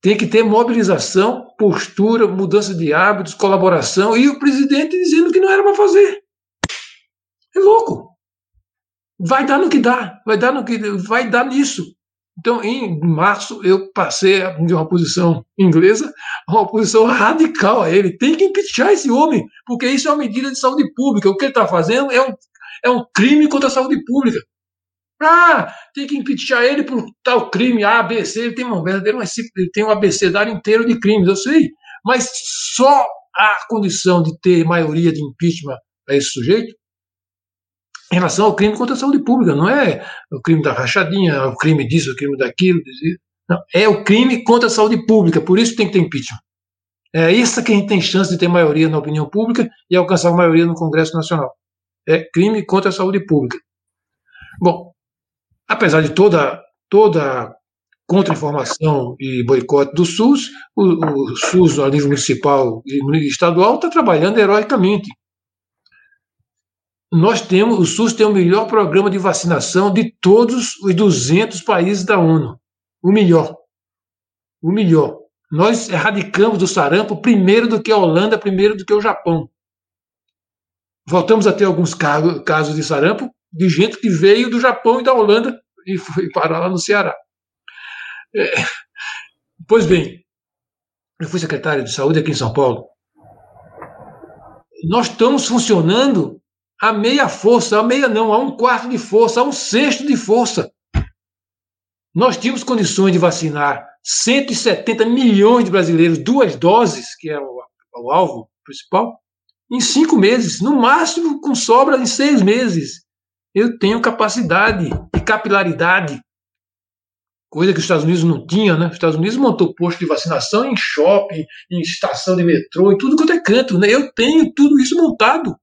[SPEAKER 2] tem que ter mobilização, postura, mudança de hábitos, colaboração e o presidente dizendo que não era para fazer. É louco. Vai dar no que dá, vai dar no que vai dar nisso. Então, em março, eu passei de uma posição inglesa a uma posição radical a ele. Tem que impeachar esse homem, porque isso é uma medida de saúde pública. O que ele está fazendo é um, é um crime contra a saúde pública. Ah, tem que impeachar ele por tal crime, A, B, C. Ele tem um verdadeiro ele tem um abecedário inteiro de crimes, eu sei. Mas só há condição de ter maioria de impeachment a esse sujeito em relação ao crime contra a saúde pública. Não é o crime da rachadinha, o crime disso, o crime daquilo. Não, é o crime contra a saúde pública, por isso tem que ter impeachment. É isso que a gente tem chance de ter maioria na opinião pública e alcançar maioria no Congresso Nacional. É crime contra a saúde pública. Bom, apesar de toda toda contra-informação e boicote do SUS, o, o, SUS, a nível municipal e estadual, está trabalhando heroicamente. Nós temos, o SUS tem o melhor programa de vacinação de todos os 200 países da ONU. O melhor. O melhor. Nós erradicamos o sarampo primeiro do que a Holanda, primeiro do que o Japão. Voltamos a ter alguns casos de sarampo de gente que veio do Japão e da Holanda e foi parar lá no Ceará. É, pois bem, eu fui secretário de saúde aqui em São Paulo. Nós estamos funcionando a meia força, a meia não, a um quarto de força, a um sexto de força. Nós tínhamos condições de vacinar 170 milhões de brasileiros, duas doses, que é o, o alvo principal, em cinco meses, no máximo com sobra em seis meses. Eu tenho capacidade e capilaridade coisa que os Estados Unidos não tinha, né? Os Estados Unidos montou posto de vacinação em shopping, em estação de metrô, em tudo quanto é canto, né? Eu tenho tudo isso montado.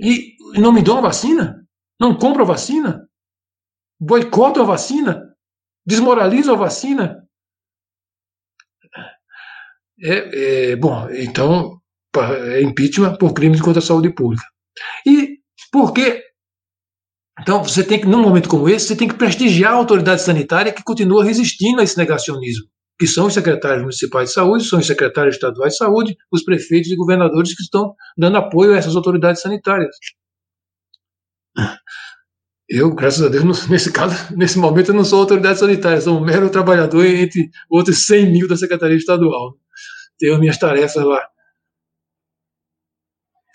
[SPEAKER 2] E não me dão a vacina? Não compro a vacina? Boicoto a vacina? Desmoralizo a vacina? É, é, bom, então, impeachment por crimes contra a saúde pública. E por que então, você tem que, num momento como esse, você tem que prestigiar a autoridade sanitária que continua resistindo a esse negacionismo, que são os secretários municipais de saúde, são os secretários estaduais de saúde, os prefeitos e governadores que estão dando apoio a essas autoridades sanitárias. Eu, graças a Deus, nesse caso, nesse momento, eu não sou autoridade sanitária, sou um mero trabalhador entre outros 100 mil da Secretaria Estadual. Tenho minhas tarefas lá.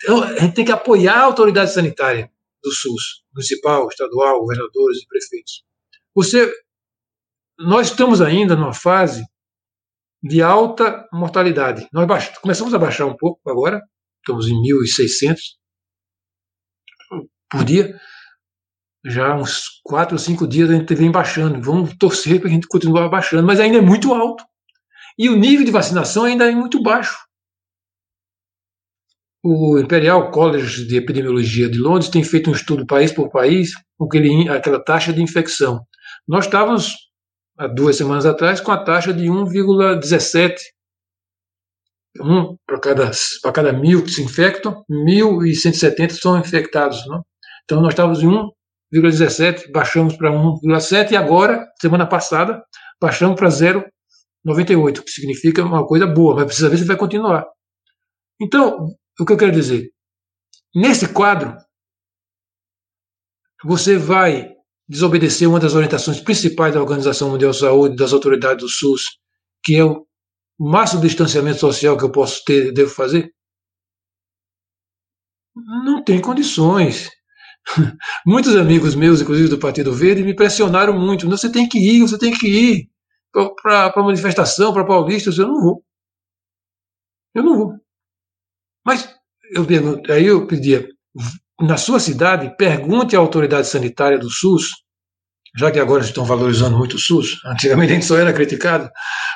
[SPEAKER 2] Então, a gente tem que apoiar a autoridade sanitária do SUS, municipal, estadual, governadores e prefeitos. Você, nós estamos ainda numa fase de alta mortalidade. Nós baix, começamos a baixar um pouco agora, estamos em 1.600 por dia. Já uns 4 ou 5 dias a gente vem baixando. Vamos torcer para a gente continuar baixando, mas ainda é muito alto. E o nível de vacinação ainda é muito baixo. O Imperial College de Epidemiologia de Londres tem feito um estudo país por país com aquele, aquela taxa de infecção. Nós estávamos, há duas semanas atrás, com a taxa de 1,17. Um para cada, para cada mil que se infectam, 1.170 são infectados. Não? Então, nós estávamos em 1,17, baixamos para 1,7 e agora, semana passada, baixamos para 0,98, que significa uma coisa boa, mas precisa ver se vai continuar. Então, o que eu quero dizer? Nesse quadro, você vai desobedecer uma das orientações principais da Organização Mundial de Saúde, das autoridades do SUS, que é o máximo distanciamento social que eu posso ter, devo fazer? Não tem condições. Muitos amigos meus, inclusive do Partido Verde, me pressionaram muito. Você tem que ir, você tem que ir para a manifestação, para Paulista. Eu não vou. Eu não vou. Mas eu pergunto, aí eu pedia, na sua cidade, pergunte à autoridade sanitária do SUS, já que agora estão valorizando muito o SUS, antigamente a gente só era criticado,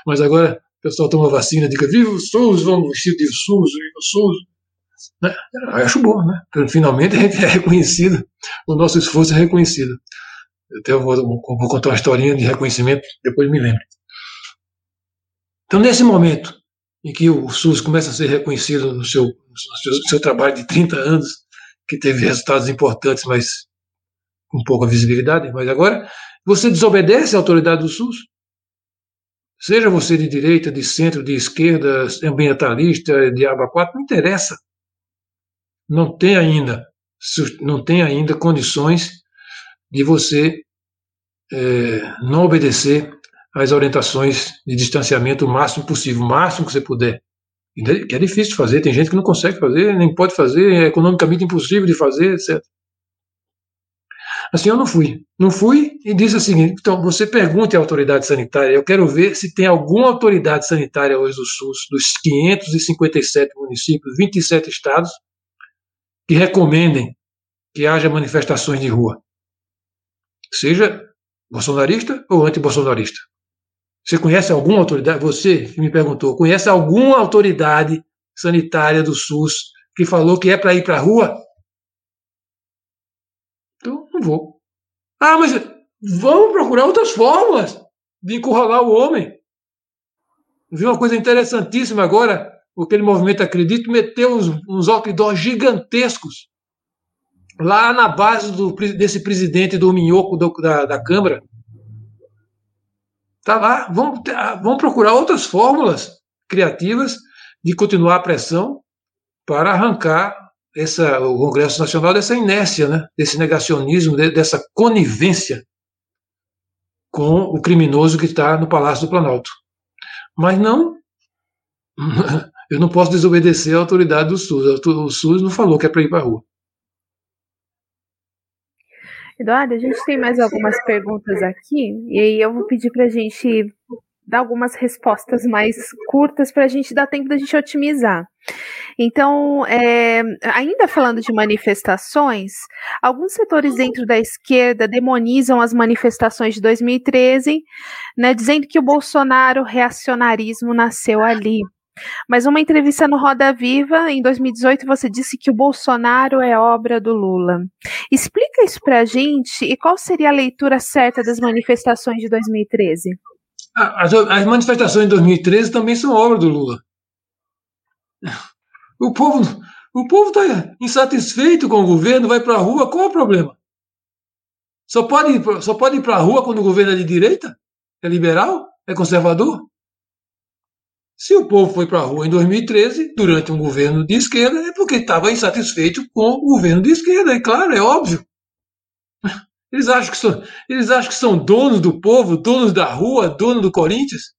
[SPEAKER 2] mas agora o pessoal toma vacina, diga, viva o SUS, vamos vestir de SUS, viva o SUS. Né? Eu acho bom, né? Finalmente a gente é reconhecido, o nosso esforço é reconhecido. Eu até vou, vou contar uma historinha de reconhecimento, depois me lembro. Então, nesse momento, em que o SUS começa a ser reconhecido no seu, seu, trabalho de 30 anos, que teve resultados importantes, mas com pouca visibilidade, mas agora você desobedece à autoridade do SUS. Seja você de direita, de centro, de esquerda, ambientalista, de aba 4, não interessa. Não tem ainda, não tem ainda condições de você é, não obedecer as orientações de distanciamento o máximo possível, o máximo que você puder. Que é difícil de fazer, tem gente que não consegue fazer, nem pode fazer, é economicamente impossível de fazer, etc. Assim, eu não fui. Não fui e disse o seguinte: então, você pergunte à autoridade sanitária. Eu quero ver se tem alguma autoridade sanitária hoje do SUS, dos 557 municípios, 27 estados, que recomendem que haja manifestações de rua. Seja bolsonarista ou anti-bolsonarista. Você conhece alguma autoridade? Você que me perguntou, conhece alguma autoridade sanitária do SUS que falou que é para ir para a rua? Então, não vou. Ah, mas vamos procurar outras fórmulas de encurralar o homem. Vi uma coisa interessantíssima agora, aquele movimento Acredito meteu uns, uns outdoors gigantescos lá na base do, desse presidente do Minhoco do, da, da Câmara. Tá lá, vamos, vamos procurar outras fórmulas criativas de continuar a pressão para arrancar essa, o Congresso Nacional dessa inércia, né? desse negacionismo, dessa conivência com o criminoso que está no Palácio do Planalto. Mas não, eu não posso desobedecer a autoridade do SUS. O SUS não falou que é para ir para a rua.
[SPEAKER 1] Eduardo, a gente tem mais algumas perguntas aqui, e aí eu vou pedir para a gente dar algumas respostas mais curtas para a gente dar tempo da gente otimizar. Então, é, ainda falando de manifestações, alguns setores dentro da esquerda demonizam as manifestações de 2013, né, dizendo que o Bolsonaro reacionarismo nasceu ali. Mas uma entrevista no Roda Viva, em 2018, você disse que o Bolsonaro é obra do Lula. Explica isso pra gente e qual seria a leitura certa das manifestações de 2013?
[SPEAKER 2] As, as manifestações de 2013 também são obra do Lula. O povo o povo está insatisfeito com o governo, vai para a rua, qual é o problema? Só pode, ir, só pode ir para a rua quando o governo é de direita? É liberal? É conservador? Se o povo foi para a rua em 2013, durante um governo de esquerda, é porque estava insatisfeito com o governo de esquerda, é claro, é óbvio. Eles acham, que são, eles acham que são donos do povo, donos da rua, donos do Corinthians.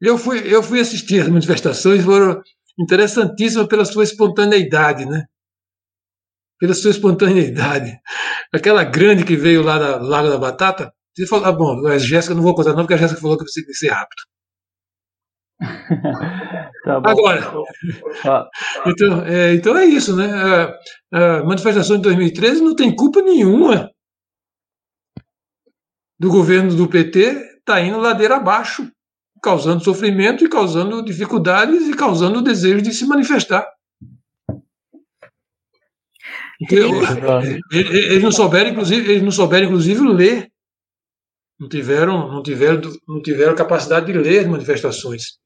[SPEAKER 2] Eu fui, eu fui assistir as manifestações, foram interessantíssimas pela sua espontaneidade, né? Pela sua espontaneidade. Aquela grande que veio lá da Lago da Batata, você falou, ah, bom, a Jéssica não vou contar não, porque a Jéssica falou que você tem que ser rápido. tá Agora, ah. então, é, então é isso, né? A, a manifestação de 2013 não tem culpa nenhuma do governo do PT, está indo ladeira abaixo, causando sofrimento e causando dificuldades e causando o desejo de se manifestar. Eles não souberam, inclusive, eles não souberam, inclusive, ler não tiveram, não tiveram, não tiveram capacidade de ler as manifestações.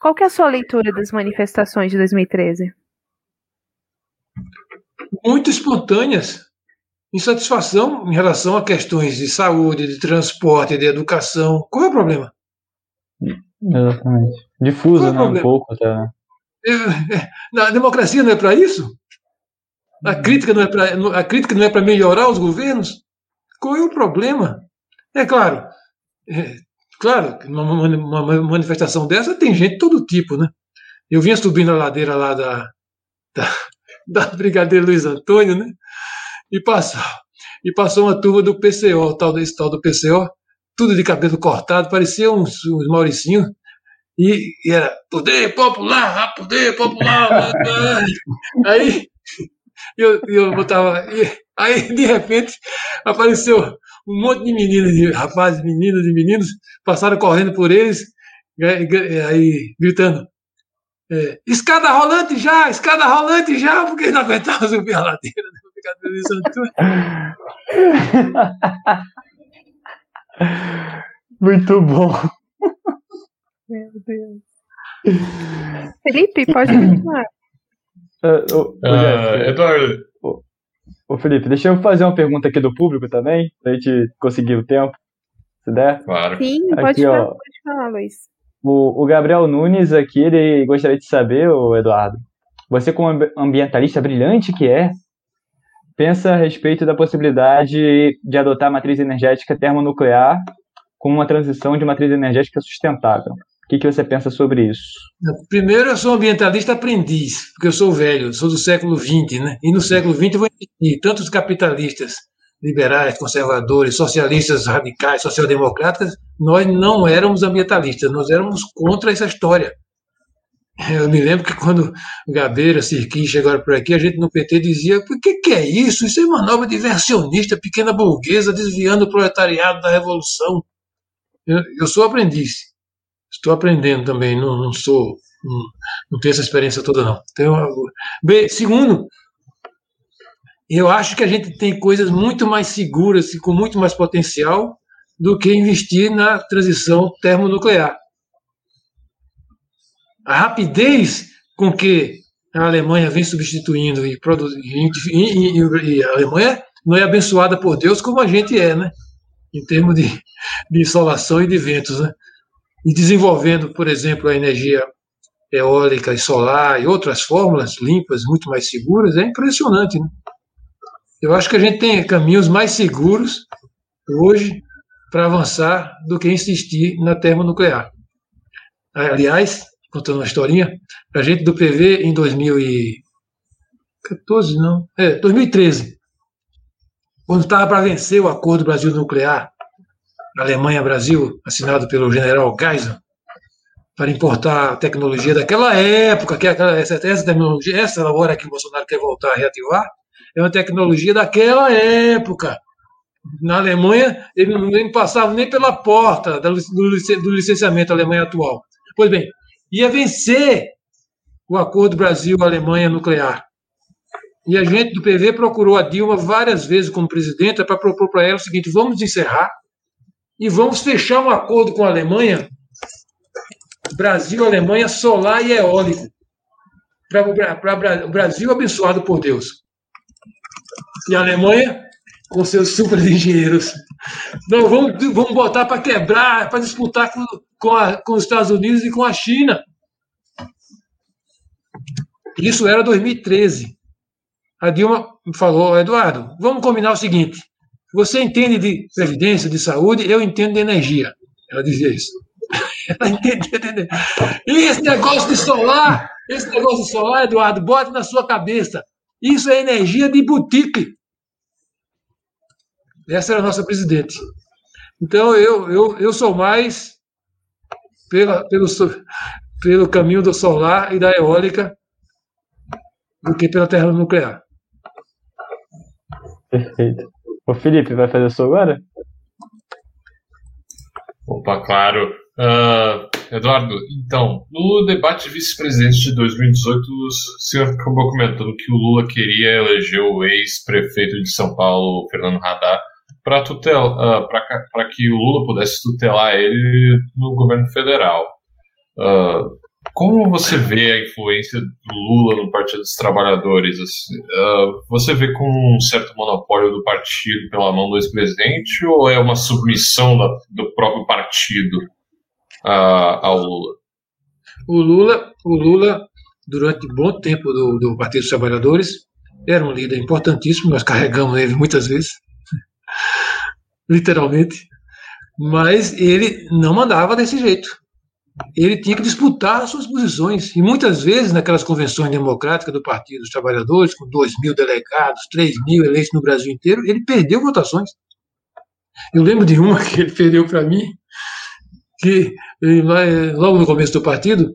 [SPEAKER 1] Qual que é a sua leitura das manifestações de 2013?
[SPEAKER 2] Muito espontâneas. Insatisfação em relação a questões de saúde, de transporte, de educação. Qual é o problema?
[SPEAKER 4] Exatamente. Difusa, é né? Um pouco. Tá?
[SPEAKER 2] É, é, a democracia não é para isso? A crítica não é para a crítica não é para melhorar os governos? Qual é o problema? É claro, é, claro, numa, uma manifestação dessa tem gente de todo tipo, né? Eu vinha subindo a ladeira lá da, da, da Brigadeiro Luiz Antônio, né? E passou, e passou uma turma do PCO, tal desse tal do PCO, tudo de cabelo cortado, parecia uns, uns Mauricinho, e, e, era poder popular, poder popular. aí eu, eu botava, e, aí de repente apareceu um monte de meninas, de rapazes, meninas e meninos, passaram correndo por eles, aí gritando, é, escada rolante já, escada rolante já, porque não aguentava subir a ladeira
[SPEAKER 4] Brigadeiro Muito bom.
[SPEAKER 1] Meu Deus. Felipe, pode continuar.
[SPEAKER 5] Uh, uh, uh, Eduardo,
[SPEAKER 4] Ô Felipe, deixa eu fazer uma pergunta aqui do público também, pra gente conseguir o tempo, se der.
[SPEAKER 5] Claro.
[SPEAKER 1] Sim, aqui, pode, falar, ó, pode falar, Luiz.
[SPEAKER 4] O, o, Gabriel Nunes aqui, ele gostaria de saber, o Eduardo, você como ambientalista brilhante que é, pensa a respeito da possibilidade de adotar a matriz energética termonuclear com uma transição de matriz energética sustentável. Que, que você pensa sobre isso?
[SPEAKER 2] Primeiro, eu sou ambientalista aprendiz, porque eu sou velho, sou do século XX, né? E no século XX eu vou entender tanto os capitalistas liberais, conservadores, socialistas radicais, social-democratas, nós não éramos ambientalistas, nós éramos contra essa história. Eu me lembro que quando Gabeira, Sirquim chegaram por aqui, a gente no PT dizia: o que, que é isso? Isso é uma nova diversionista, pequena burguesa, desviando o proletariado da revolução. Eu, eu sou aprendiz. Estou aprendendo também, não, não sou. Não, não, tenho essa experiência toda, não. Então, bem, segundo, eu acho que a gente tem coisas muito mais seguras e com muito mais potencial do que investir na transição termonuclear. A rapidez com que a Alemanha vem substituindo e produzindo, e, e, e, a Alemanha não é abençoada por Deus como a gente é, né? Em termos de, de insolação e de ventos, né? E desenvolvendo, por exemplo, a energia eólica e solar e outras fórmulas limpas, muito mais seguras, é impressionante, né? Eu acho que a gente tem caminhos mais seguros hoje para avançar do que insistir na termonuclear. Aliás, contando uma historinha, a gente do PV em 2014, não, é, 2013, quando estava para vencer o acordo Brasil Nuclear, Alemanha-Brasil, assinado pelo general Geisel, para importar tecnologia daquela época, que é aquela, essa, essa tecnologia, essa agora que o Bolsonaro quer voltar a reativar, é uma tecnologia daquela época. Na Alemanha, ele não, passava nem pela porta do, licenciamento Alemanha atual. Pois bem, ia vencer o acordo Brasil-Alemanha nuclear. E a gente do PV procurou a Dilma várias vezes como presidenta para propor para ela o seguinte: vamos encerrar e vamos fechar um acordo com a Alemanha, Brasil, Alemanha, solar e eólico, para o Brasil abençoado por Deus. E a Alemanha com seus super engenheiros. Não, vamos, vamos botar para quebrar, para disputar com, com, a, com os Estados Unidos e com a China. Isso era 2013. A Dilma falou, Eduardo, vamos combinar o seguinte: você entende de previdência, de saúde, eu entendo de energia. Ela dizia isso. Ela entendia de energia. E esse negócio de solar, esse negócio de solar, Eduardo, bote na sua cabeça. Isso é energia de boutique. Essa era a nossa presidente. Então, eu, eu, eu sou mais pela, pelo, pelo caminho do solar e da eólica do que pela terra nuclear.
[SPEAKER 4] Perfeito. O Felipe vai fazer o seu agora?
[SPEAKER 5] Opa, claro. Uh, Eduardo, então, no debate de vice-presidente de 2018, o senhor acabou comentando que o Lula queria eleger o ex-prefeito de São Paulo, Fernando Haddad, para uh, para que o Lula pudesse tutelar ele no governo federal. Uh, como você vê a influência do Lula no Partido dos Trabalhadores? Assim, uh, você vê com um certo monopólio do partido pela mão do ex-presidente ou é uma submissão da, do próprio partido ao Lula?
[SPEAKER 2] O Lula, o Lula durante bom tempo do, do Partido dos Trabalhadores, era um líder importantíssimo, nós carregamos ele muitas vezes literalmente, mas ele não mandava desse jeito. Ele tinha que disputar as suas posições. E muitas vezes, naquelas convenções democráticas do Partido dos Trabalhadores, com 2 mil delegados, 3 mil eleitos no Brasil inteiro, ele perdeu votações. Eu lembro de uma que ele perdeu para mim, que logo no começo do partido,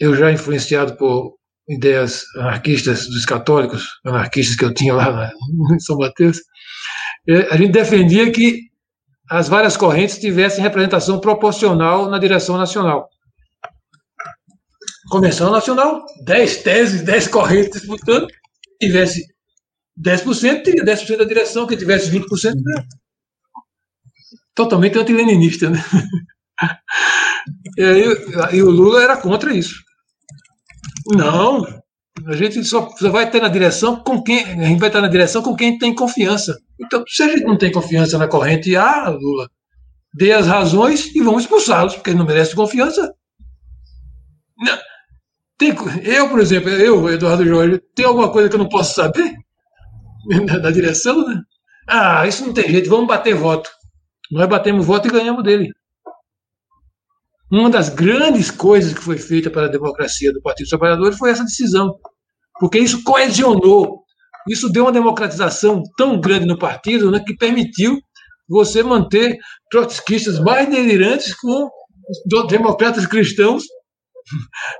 [SPEAKER 2] eu já influenciado por ideias anarquistas dos católicos, anarquistas que eu tinha lá em São Mateus, é, a gente defendia que as várias correntes tivessem representação proporcional na direção nacional. Convenção Nacional, 10 teses, 10 correntes disputando, tivesse 10%, teria 10% da direção, que tivesse 20%, né? totalmente antileninista, né? E, aí, e o Lula era contra isso. Não, a gente só, só vai ter na direção com quem. A gente vai estar na direção com quem tem confiança. Então, se a gente não tem confiança na corrente A, Lula, dê as razões e vamos expulsá-los, porque não merece confiança. Tem, eu, por exemplo, eu, Eduardo Jorge, tem alguma coisa que eu não posso saber? Da direção, né? Ah, isso não tem jeito, vamos bater voto. Nós batemos voto e ganhamos dele. Uma das grandes coisas que foi feita para a democracia do Partido dos Trabalhadores foi essa decisão, porque isso coesionou, isso deu uma democratização tão grande no partido né, que permitiu você manter trotskistas mais delirantes com democratas cristãos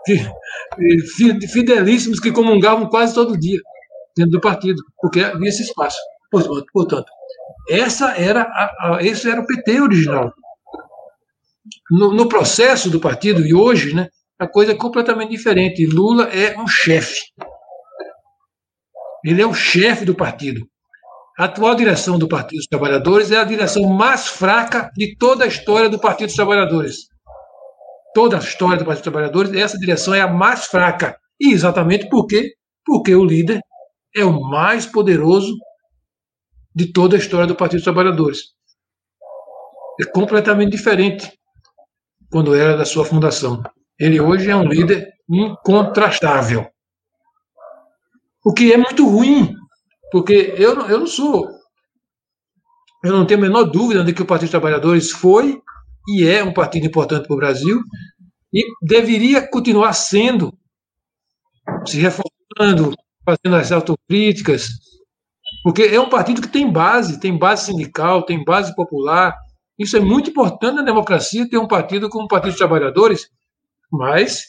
[SPEAKER 2] fidelíssimos que comungavam quase todo dia dentro do partido, porque havia esse espaço. Portanto, essa era a, a, esse era o PT original. No, no, processo do partido, e hoje, né, a coisa é completamente diferente. Lula é um chefe. Ele é o chefe do partido. A atual direção do Partido dos Trabalhadores é a direção mais fraca de toda a história do Partido dos Trabalhadores. Toda a história do Partido dos Trabalhadores, essa direção é a mais fraca. E exatamente por quê? Porque o líder é o mais poderoso de toda a história do Partido dos Trabalhadores. É completamente diferente quando era da sua fundação. Ele hoje é um líder incontrastável. O que é muito ruim, porque eu, eu não sou. Eu não tenho a menor dúvida de que o Partido dos Trabalhadores foi e é um partido importante para o Brasil e deveria continuar sendo, se reformando, fazendo as autocríticas, porque é um partido que tem base, tem base sindical, tem base popular. Isso é muito importante na democracia, ter um partido como o Partido dos Trabalhadores, mas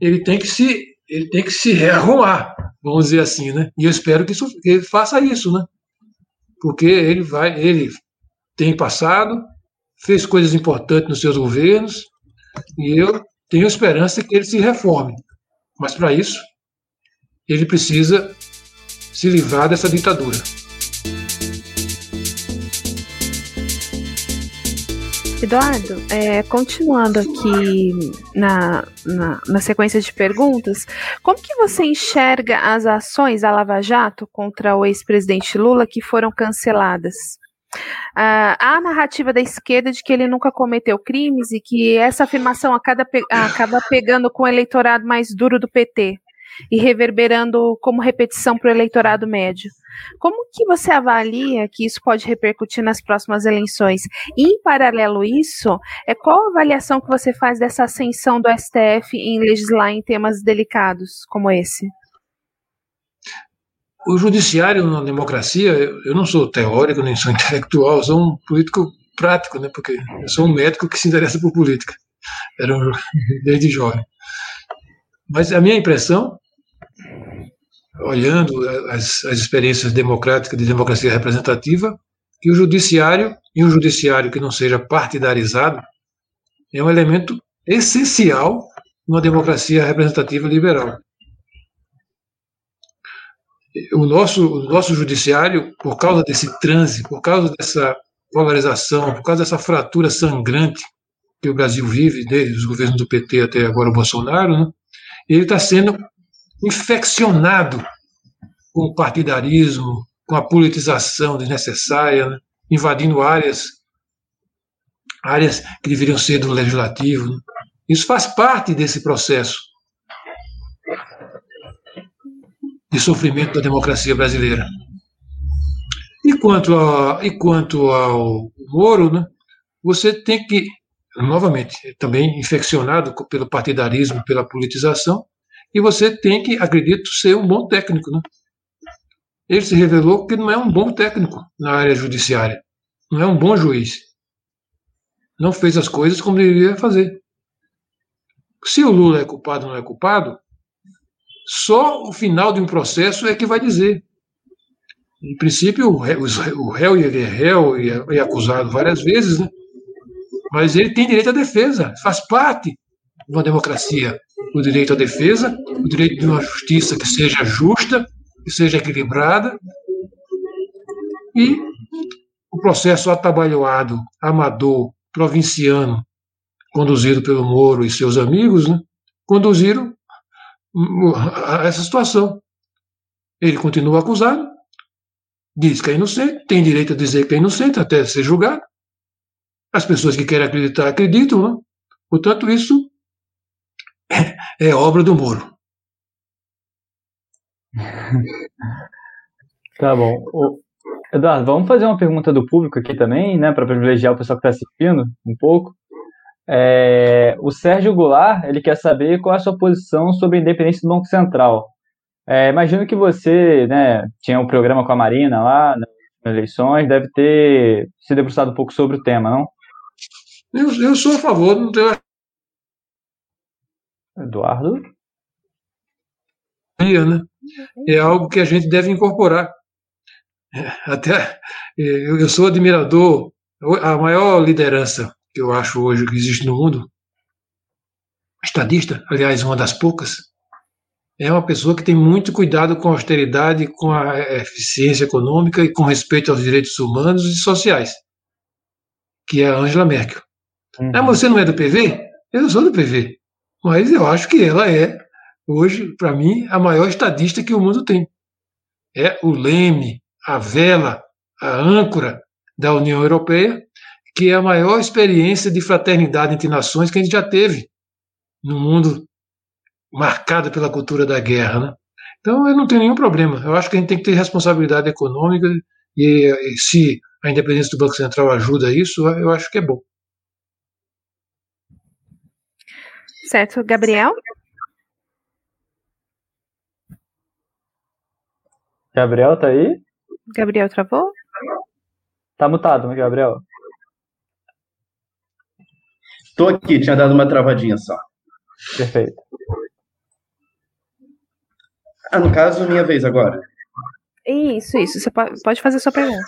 [SPEAKER 2] ele tem que se, ele tem que se rearrumar, vamos dizer assim, né? E eu espero que, isso, que ele faça isso, né? Porque ele vai, ele tem passado, fez coisas importantes nos seus governos, e eu tenho esperança que ele se reforme. Mas para isso, ele precisa se livrar dessa ditadura.
[SPEAKER 1] Eduardo, é, continuando aqui na, na, na, sequência de perguntas, como que você enxerga as ações da Lava Jato contra o ex-presidente Lula que foram canceladas? Uh, há a narrativa da esquerda de que ele nunca cometeu crimes e que essa afirmação acaba, acaba pegando com o eleitorado mais duro do PT e reverberando como repetição para o eleitorado médio. Como que você avalia que isso pode repercutir nas próximas eleições? E, em paralelo isso, é qual a avaliação que você faz dessa ascensão do STF em legislar em temas delicados como esse?
[SPEAKER 2] O judiciário na democracia, eu não sou teórico nem sou intelectual, sou um político prático, né? Porque eu sou um médico que se interessa por política. Era um, desde jovem. Mas a minha impressão olhando as, as experiências democráticas de democracia representativa, que o judiciário, e um judiciário que não seja partidarizado, é um elemento essencial numa democracia representativa liberal. O nosso, o nosso judiciário, por causa desse transe, por causa dessa polarização, por causa dessa fratura sangrante que o Brasil vive, desde os governos do PT até agora o Bolsonaro, né, ele está sendo infeccionado com o partidarismo, com a politização desnecessária, né? invadindo áreas áreas que deveriam ser do legislativo. Né? Isso faz parte desse processo de sofrimento da democracia brasileira. E quanto, a, e quanto ao Moro, né, você tem que, novamente, também infeccionado pelo partidarismo, pela politização, e você tem que, acredito, ser um bom técnico. Né? Ele se revelou que não é um bom técnico na área judiciária, não é um bom juiz. Não fez as coisas como deveria fazer. Se o Lula é culpado ou não é culpado, só o final de um processo é que vai dizer. Em princípio, o réu, ele é réu e é, é acusado várias vezes, né? mas ele tem direito à defesa, faz parte de uma democracia o direito à defesa, o direito de uma justiça que seja justa, que seja equilibrada, e o processo atabalhoado, amador, provinciano, conduzido pelo Moro e seus amigos, né, conduziram a essa situação. Ele continua acusado, diz que é inocente, tem direito a dizer que é inocente até ser julgado. As pessoas que querem acreditar acreditam, né? Portanto, isso é obra do Moro.
[SPEAKER 4] Tá bom. O... Eduardo, vamos fazer uma pergunta do público aqui também, né, para privilegiar o pessoal que está assistindo um pouco. É, o Sérgio Goulart ele quer saber qual é a sua posição sobre a independência do Banco Central. É, imagino que você né, tinha um programa com a Marina lá nas eleições, deve ter se debruçado um pouco sobre o tema, não?
[SPEAKER 2] Eu, eu sou a favor, não tenho.
[SPEAKER 4] Eduardo?
[SPEAKER 2] É algo que a gente deve incorporar. Até eu sou admirador, a maior liderança que eu acho hoje que existe no mundo, estadista, aliás, uma das poucas, é uma pessoa que tem muito cuidado com a austeridade, com a eficiência econômica e com respeito aos direitos humanos e sociais, que é a Angela Merkel. Uhum. Ah, você não é do PV? Eu sou do PV. Mas eu acho que ela é, hoje, para mim, a maior estadista que o mundo tem. É o leme, a vela, a âncora da União Europeia, que é a maior experiência de fraternidade entre nações que a gente já teve no mundo marcado pela cultura da guerra. Né? Então, eu não tenho nenhum problema. Eu acho que a gente tem que ter responsabilidade econômica e, e se a independência do Banco Central ajuda isso, eu acho que é bom.
[SPEAKER 1] Certo. Gabriel?
[SPEAKER 4] Gabriel, tá aí?
[SPEAKER 1] Gabriel travou?
[SPEAKER 4] Tá mutado, né, Gabriel?
[SPEAKER 3] Tô aqui, tinha dado uma travadinha só.
[SPEAKER 4] Perfeito.
[SPEAKER 3] Ah, no caso, minha vez agora.
[SPEAKER 1] Isso, isso. Você pode fazer sua pergunta.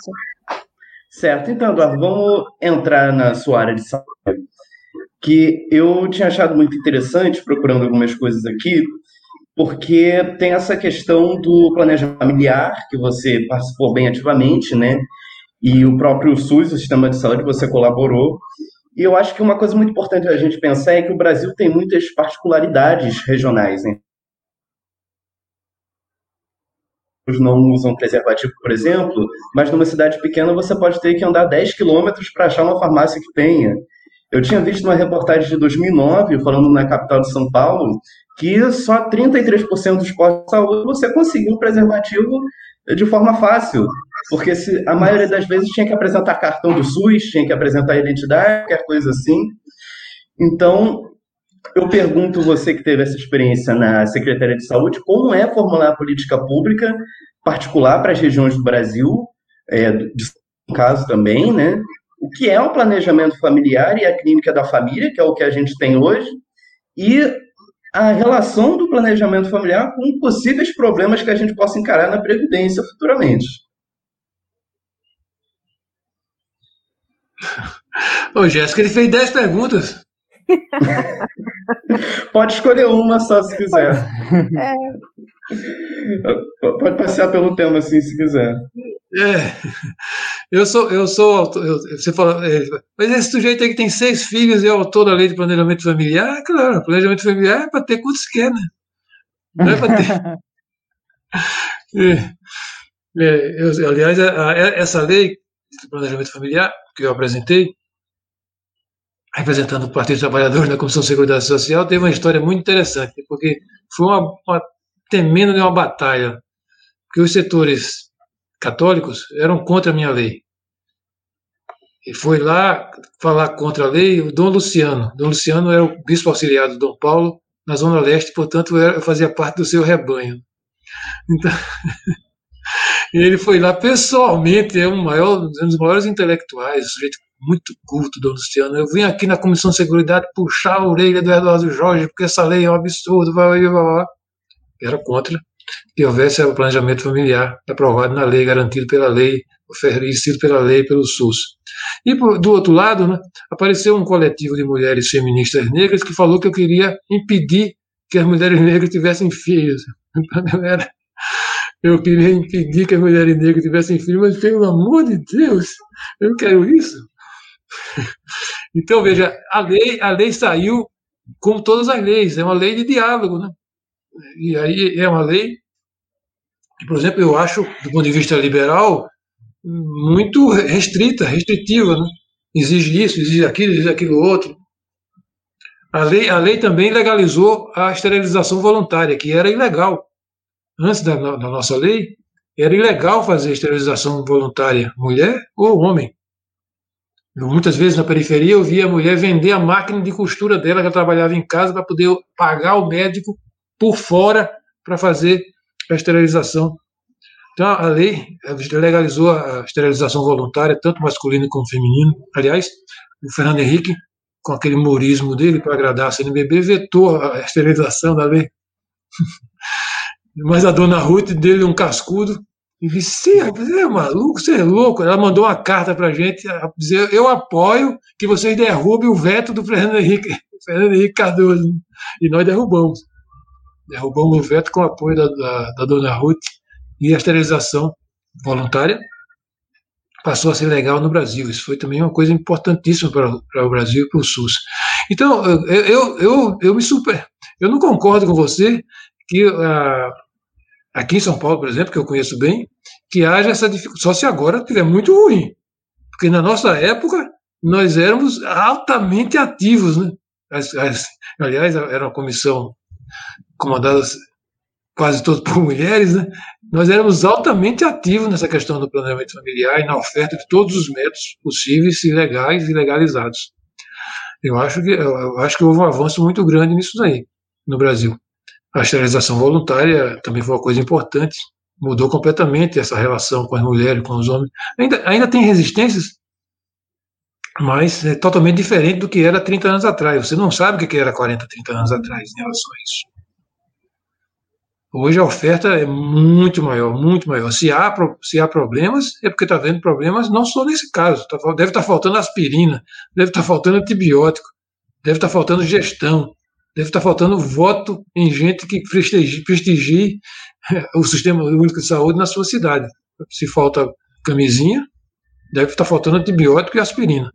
[SPEAKER 3] Certo. Então, Eduardo, vamos entrar na sua área de saúde, que eu tinha achado muito interessante, procurando algumas coisas aqui, porque tem essa questão do planejamento familiar, que você participou bem ativamente, né? E o próprio SUS, o Sistema de Saúde, você colaborou. E eu acho que uma coisa muito importante a gente pensar é que o Brasil tem muitas particularidades regionais, né? não usam preservativo, por exemplo, mas numa cidade pequena você pode ter que andar 10 quilômetros para achar uma farmácia que tenha. Eu tinha visto uma reportagem de 2009, falando na capital de São Paulo, que só 33% dos postos de saúde você conseguiu um preservativo de forma fácil. Porque se, a maioria das vezes tinha que apresentar cartão do SUS, tinha que apresentar identidade, qualquer coisa assim. Então, eu pergunto você que teve essa experiência na Secretaria de Saúde, como é formular a política pública particular para as regiões do Brasil, é, de caso também, né? O que é o planejamento familiar e a clínica da família, que é o que a gente tem hoje, e a relação do planejamento familiar com possíveis problemas que a gente possa encarar na Previdência futuramente.
[SPEAKER 2] Ô, Jéssica, ele fez 10 perguntas.
[SPEAKER 3] Pode escolher uma só se quiser. É. Pode passear pelo tema assim se quiser.
[SPEAKER 2] É. Eu sou, eu sou, eu, você fala, é, mas esse sujeito aí que tem seis filhos e é autor da lei de planejamento familiar, claro, planejamento familiar é para ter quantos quer, né? Não é para ter. É, é, eu, aliás, a, a, essa lei de planejamento familiar que eu apresentei, representando o Partido Trabalhador na Comissão de Seguridade Social, teve uma história muito interessante, porque foi uma, uma temendo de uma batalha, porque os setores católicos eram contra a minha lei. E foi lá falar contra a lei o Dom Luciano. Dom Luciano era o bispo auxiliar do Dom Paulo na Zona Leste, portanto eu fazia parte do seu rebanho. Então, ele foi lá pessoalmente, é um, maior, um dos maiores intelectuais, um sujeito muito culto, Dom Luciano. Eu vim aqui na Comissão de Seguridade puxar a orelha do Eduardo Jorge, porque essa lei é um absurdo, blá, blá, blá. Era contra que houvesse o planejamento familiar aprovado na lei, garantido pela lei, oferecido pela lei pelo SUS. E do outro lado, né, apareceu um coletivo de mulheres feministas negras que falou que eu queria impedir que as mulheres negras tivessem filhos. Era, eu queria impedir que as mulheres negras tivessem filhos, mas pelo amor de Deus, eu não quero isso. Então, veja, a lei, a lei saiu como todas as leis, é uma lei de diálogo, né? E aí é uma lei que, por exemplo, eu acho, do ponto de vista liberal, muito restrita, restritiva. Né? Exige isso, exige aquilo, exige aquilo outro. A lei, a lei também legalizou a esterilização voluntária, que era ilegal. Antes da, da nossa lei, era ilegal fazer esterilização voluntária, mulher ou homem. muitas vezes na periferia eu via a mulher vender a máquina de costura dela, que ela trabalhava em casa, para poder pagar o médico por fora para fazer a esterilização. Então, a lei legalizou a esterilização voluntária, tanto masculina como feminina. Aliás, o Fernando Henrique, com aquele humorismo dele para agradar a CNBB, vetou a esterilização da lei. Mas a dona Ruth dele um cascudo e disse: Você é maluco, você é louco. Ela mandou uma carta para a gente dizer: Eu apoio que vocês derrubem o veto do Fernando Henrique, Fernando Henrique Cardoso. E nós derrubamos. Derrubamos o veto com o apoio da, da, da dona Ruth e a esterilização voluntária passou a ser legal no Brasil. Isso foi também uma coisa importantíssima para, para o Brasil e para o SUS. Então, eu, eu, eu, eu me super. Eu não concordo com você que uh, aqui em São Paulo, por exemplo, que eu conheço bem, que haja essa dificuldade. Só se agora tiver muito ruim. Porque na nossa época, nós éramos altamente ativos. Né? As, as, aliás, era uma comissão comandada quase toda por mulheres, né? nós éramos altamente ativos nessa questão do planejamento familiar e na oferta de todos os métodos possíveis legais e legalizados. Eu acho que, eu acho que houve um avanço muito grande nisso daí, no Brasil. A esterilização voluntária também foi uma coisa importante, mudou completamente essa relação com as mulheres, com os homens. Ainda, ainda tem resistências, mas é totalmente diferente do que era 30 anos atrás. Você não sabe o que era 40, 30 anos atrás em relação a isso. Hoje a oferta é muito maior, muito maior. Se há, se há problemas, é porque está havendo problemas não só nesse caso. Tá, deve estar tá faltando aspirina, deve estar tá faltando antibiótico, deve estar tá faltando gestão, deve estar tá faltando voto em gente que prestigie, prestigie o Sistema Único de Saúde na sua cidade. Se falta camisinha, deve estar tá faltando antibiótico e aspirina.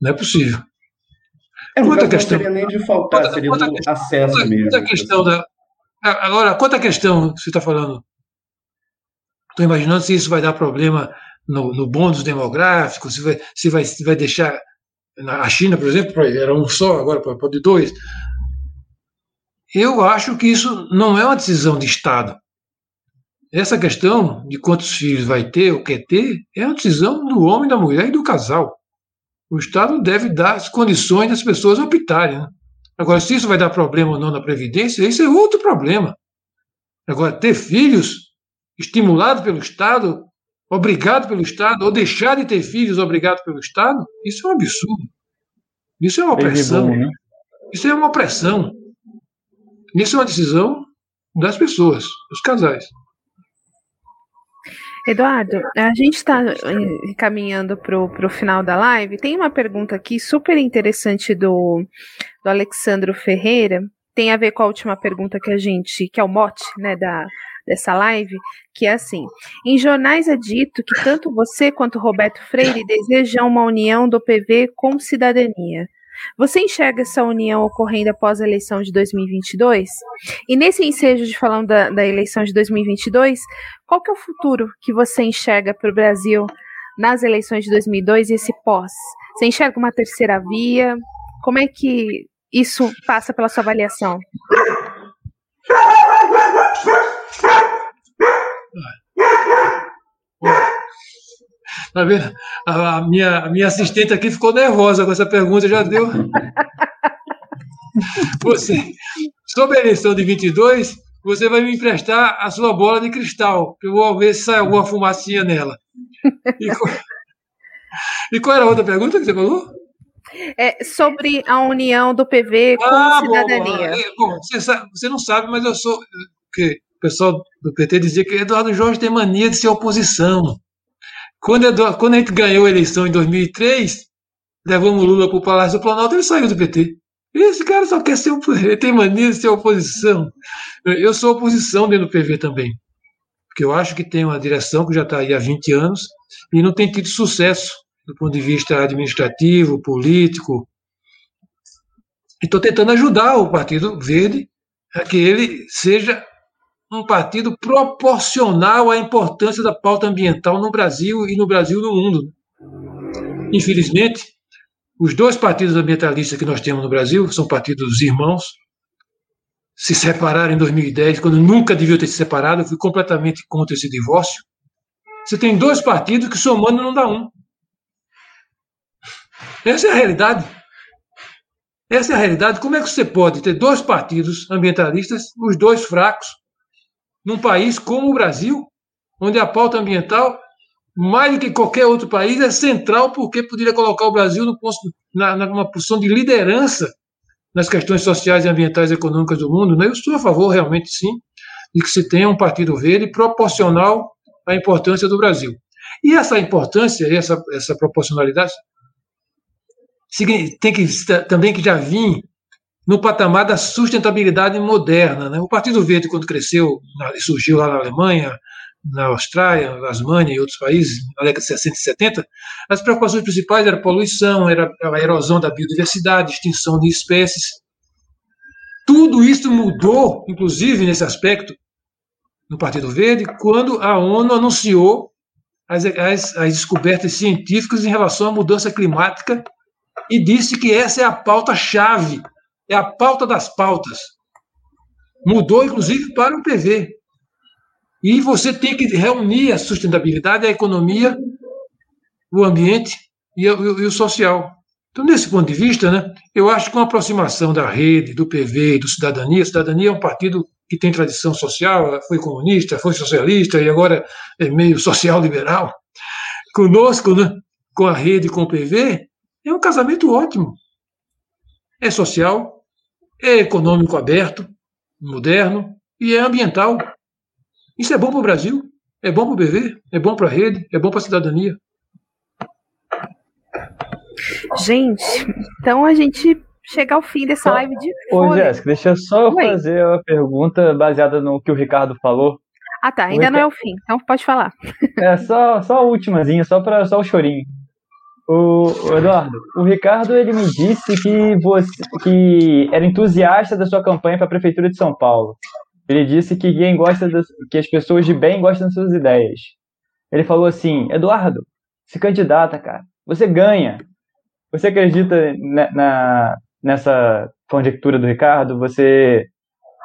[SPEAKER 2] Não é possível.
[SPEAKER 3] É, quanto a questão, não seria nem de faltar, quanto, seria quanto, do acesso quanto, mesmo.
[SPEAKER 2] Quanto questão da, Agora, quanto à questão que você está falando, estou imaginando se isso vai dar problema no, no bônus demográfico, se vai, se vai, se vai deixar. A China, por exemplo, era um só, agora pode dois. Eu acho que isso não é uma decisão de Estado. Essa questão de quantos filhos vai ter ou quer ter é uma decisão do homem, da mulher e do casal. O Estado deve dar as condições das pessoas optarem. Né? Agora, se isso vai dar problema ou não na Previdência, isso é outro problema. Agora, ter filhos estimulado pelo Estado, obrigado pelo Estado, ou deixar de ter filhos obrigado pelo Estado, isso é um absurdo. Isso é uma opressão. Né? Isso é uma opressão. Isso é uma decisão das pessoas, dos casais.
[SPEAKER 1] Eduardo, a gente está eh, caminhando para o final da live. Tem uma pergunta aqui super interessante do, do Alexandro Ferreira. Tem a ver com a última pergunta que a gente, que é o mote, né, da, dessa live, que é assim: em jornais é dito que tanto você quanto Roberto Freire desejam uma união do PV com cidadania. Você enxerga essa união ocorrendo após a eleição de 2022? E nesse ensejo de falando da, da eleição de 2022, qual que é o futuro que você enxerga para o Brasil nas eleições de 2002 e esse pós? Você enxerga uma terceira via? Como é que isso passa pela sua avaliação?
[SPEAKER 2] Tá vendo? A, minha, a minha assistente aqui ficou nervosa com essa pergunta, já deu. Você, sobre a eleição de 22, você vai me emprestar a sua bola de cristal, que eu vou ver se sai alguma fumacinha nela. E, e qual era a outra pergunta que você falou?
[SPEAKER 1] É sobre a união do PV com ah, a cidadania. Bom, é,
[SPEAKER 2] bom você, sabe, você, não sabe, mas eu sou. Que o pessoal do PT dizia que Eduardo Jorge tem mania de ser oposição. Quando, quando a gente ganhou a eleição em 2003, levamos Lula para o Palácio do Planalto, ele saiu do PT. Esse cara só quer ser, ele tem mania de ser oposição. Eu sou oposição dentro do PV também. Porque eu acho que tem uma direção que já está aí há 20 anos e não tem tido sucesso do ponto de vista administrativo, político. E estou tentando ajudar o Partido Verde a que ele seja um partido proporcional à importância da pauta ambiental no Brasil e no Brasil no mundo. Infelizmente, os dois partidos ambientalistas que nós temos no Brasil são partidos irmãos, se separaram em 2010, quando nunca deviam ter se separado, eu fui completamente contra esse divórcio. Você tem dois partidos que somando não dá um. Essa é a realidade. Essa é a realidade. Como é que você pode ter dois partidos ambientalistas, os dois fracos, num país como o Brasil, onde a pauta ambiental, mais do que qualquer outro país, é central porque poderia colocar o Brasil no, na, numa posição de liderança nas questões sociais, ambientais e econômicas do mundo. Né? Eu estou a favor, realmente, sim, de que se tenha um partido verde proporcional à importância do Brasil. E essa importância, essa, essa proporcionalidade, tem que também que já vir no patamar da sustentabilidade moderna. Né? O Partido Verde, quando cresceu e surgiu lá na Alemanha, na Austrália, na Asmânia e outros países, na década de 60 e 70, as preocupações principais eram poluição, era a erosão da biodiversidade, extinção de espécies. Tudo isso mudou, inclusive nesse aspecto, no Partido Verde, quando a ONU anunciou as, as, as descobertas científicas em relação à mudança climática e disse que essa é a pauta-chave, é a pauta das pautas. Mudou, inclusive, para o PV. E você tem que reunir a sustentabilidade, a economia, o ambiente e o, e o social. Então, desse ponto de vista, né, eu acho que uma aproximação da rede, do PV do Cidadania, a Cidadania é um partido que tem tradição social, foi comunista, foi socialista e agora é meio social-liberal. Conosco, né, com a rede, com o PV, é um casamento ótimo. É social, é econômico aberto, moderno e é ambiental. Isso é bom para o Brasil, é bom para o BV, é bom para a rede, é bom para a cidadania.
[SPEAKER 1] Gente, então a gente chega ao fim dessa live de
[SPEAKER 4] Ô, Jéssica, deixa eu só Oi. fazer uma pergunta baseada no que o Ricardo falou.
[SPEAKER 1] Ah, tá, ainda não é o fim, então pode falar.
[SPEAKER 4] É só, só a ultimazinha, só, para só o chorinho. O, Eduardo, o Ricardo ele me disse que você que era entusiasta da sua campanha para a prefeitura de São Paulo. Ele disse que quem gosta das, que as pessoas de bem gostam das suas ideias. Ele falou assim: Eduardo, se candidata, cara. Você ganha. Você acredita na, na nessa conjectura do Ricardo? Você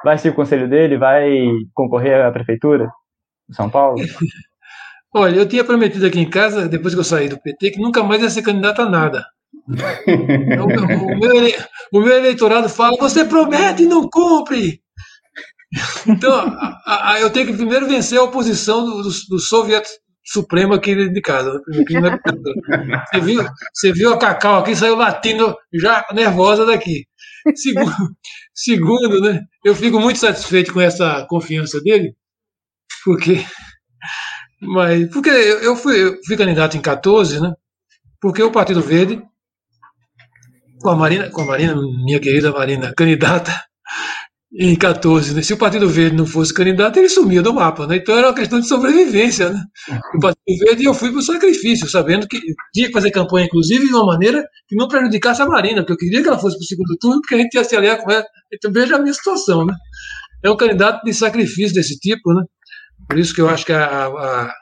[SPEAKER 4] vai ser o conselho dele? Vai concorrer à prefeitura de São Paulo?
[SPEAKER 2] Olha, eu tinha prometido aqui em casa, depois que eu saí do PT, que nunca mais ia ser candidato a nada. Então, o, meu, o meu eleitorado fala: você promete e não cumpre. Então, a, a, eu tenho que primeiro vencer a oposição do, do, do Soviet Supremo aqui de casa. Né? Você viu, você viu a Cacau aqui, saiu latindo já nervosa daqui. Segundo, segundo, né? Eu fico muito satisfeito com essa confiança dele, porque mas porque eu fui, eu fui candidato em 14, né? Porque o Partido Verde, com a Marina, com a Marina, minha querida Marina, candidata em 14, né? Se o Partido Verde não fosse candidato, ele sumia do mapa, né? Então era uma questão de sobrevivência, né? O Partido Verde eu fui para o sacrifício, sabendo que tinha que fazer campanha, inclusive, de uma maneira que não prejudicasse a Marina, porque eu queria que ela fosse para o segundo turno, porque a gente ia se aliar com ela. Então veja a minha situação, né? É um candidato de sacrifício desse tipo, né? Por isso que eu acho que a, a,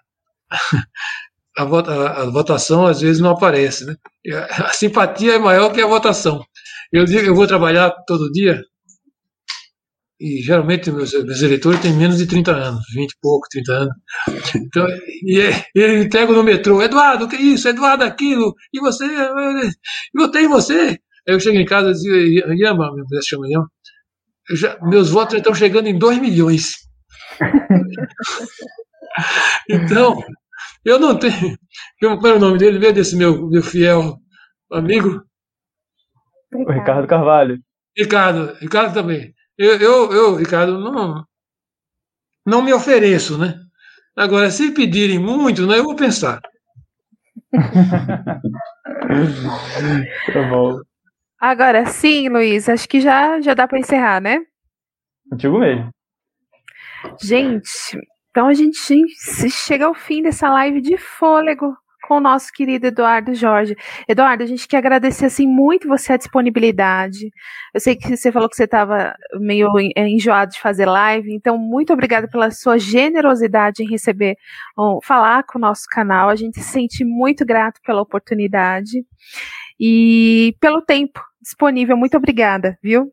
[SPEAKER 2] a, a, votação às vezes não aparece. Né? A simpatia é maior que a votação. Eu digo eu vou trabalhar todo dia, e geralmente meus, meus eleitores têm menos de 30 anos, 20 e pouco, 30 anos. Então, e é, ele me pega no metrô, Eduardo, o que é isso? Eduardo, aquilo, e você? Eu votei em você. Aí eu chego em casa e digo, Yama, minha mulher chama Yama, já, meus votos já estão chegando em 2 milhões. então, eu não tenho. Qual é o nome dele? Vê desse meu, meu fiel amigo?
[SPEAKER 4] O Ricardo Carvalho.
[SPEAKER 2] Ricardo, Ricardo também. Eu, eu, eu, Ricardo, não, não me ofereço, né? Agora, se pedirem muito, né, eu vou pensar.
[SPEAKER 4] tá bom.
[SPEAKER 1] Agora sim, Luiz, acho que já, já dá para encerrar, né?
[SPEAKER 4] Contigo mesmo.
[SPEAKER 1] Gente, então a gente chega ao fim dessa live de fôlego com o nosso querido Eduardo Jorge. Eduardo, a gente quer agradecer assim muito você a disponibilidade. Eu sei que você falou que você estava meio é, enjoado de fazer live, então muito obrigada pela sua generosidade em receber, falar com o nosso canal. A gente se sente muito grato pela oportunidade e pelo tempo disponível. Muito obrigada, viu?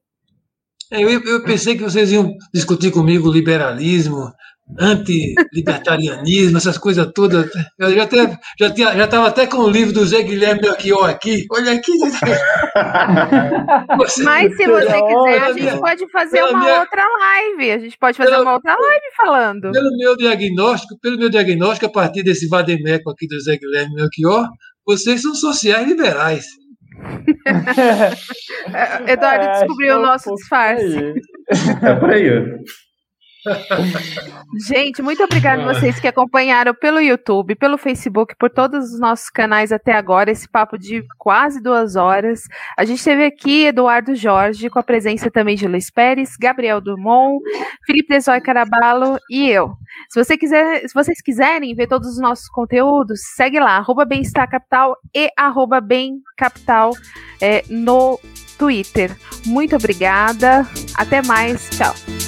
[SPEAKER 2] É, eu, eu pensei que vocês iam discutir comigo liberalismo, anti-libertarianismo, essas coisas todas. Eu já até, já tinha, já estava até com o livro do Zé Guilherme Belchior aqui. Olha aqui.
[SPEAKER 1] Você, Mas se você quiser, a gente minha, pode fazer uma minha, outra live. A gente pode fazer pela, uma outra live falando.
[SPEAKER 2] Pelo meu diagnóstico, pelo meu diagnóstico, a partir desse vademeco aqui do Zé Guilherme Belchior, vocês são sociais liberais.
[SPEAKER 1] Eduardo é, descobriu o nosso um disfarce.
[SPEAKER 3] É por aí.
[SPEAKER 1] Gente, muito obrigada a vocês que acompanharam pelo YouTube, pelo Facebook, por todos os nossos canais até agora, esse papo de quase duas horas. A gente teve aqui Eduardo Jorge, com a presença também de Luiz Pérez, Gabriel Dumont, Felipe Desói Carabalo e eu. Se, você quiser, se vocês quiserem ver todos os nossos conteúdos, segue lá, arroba Bem-Estar Capital e arroba Bem Capital é, no Twitter. Muito obrigada, até mais, tchau.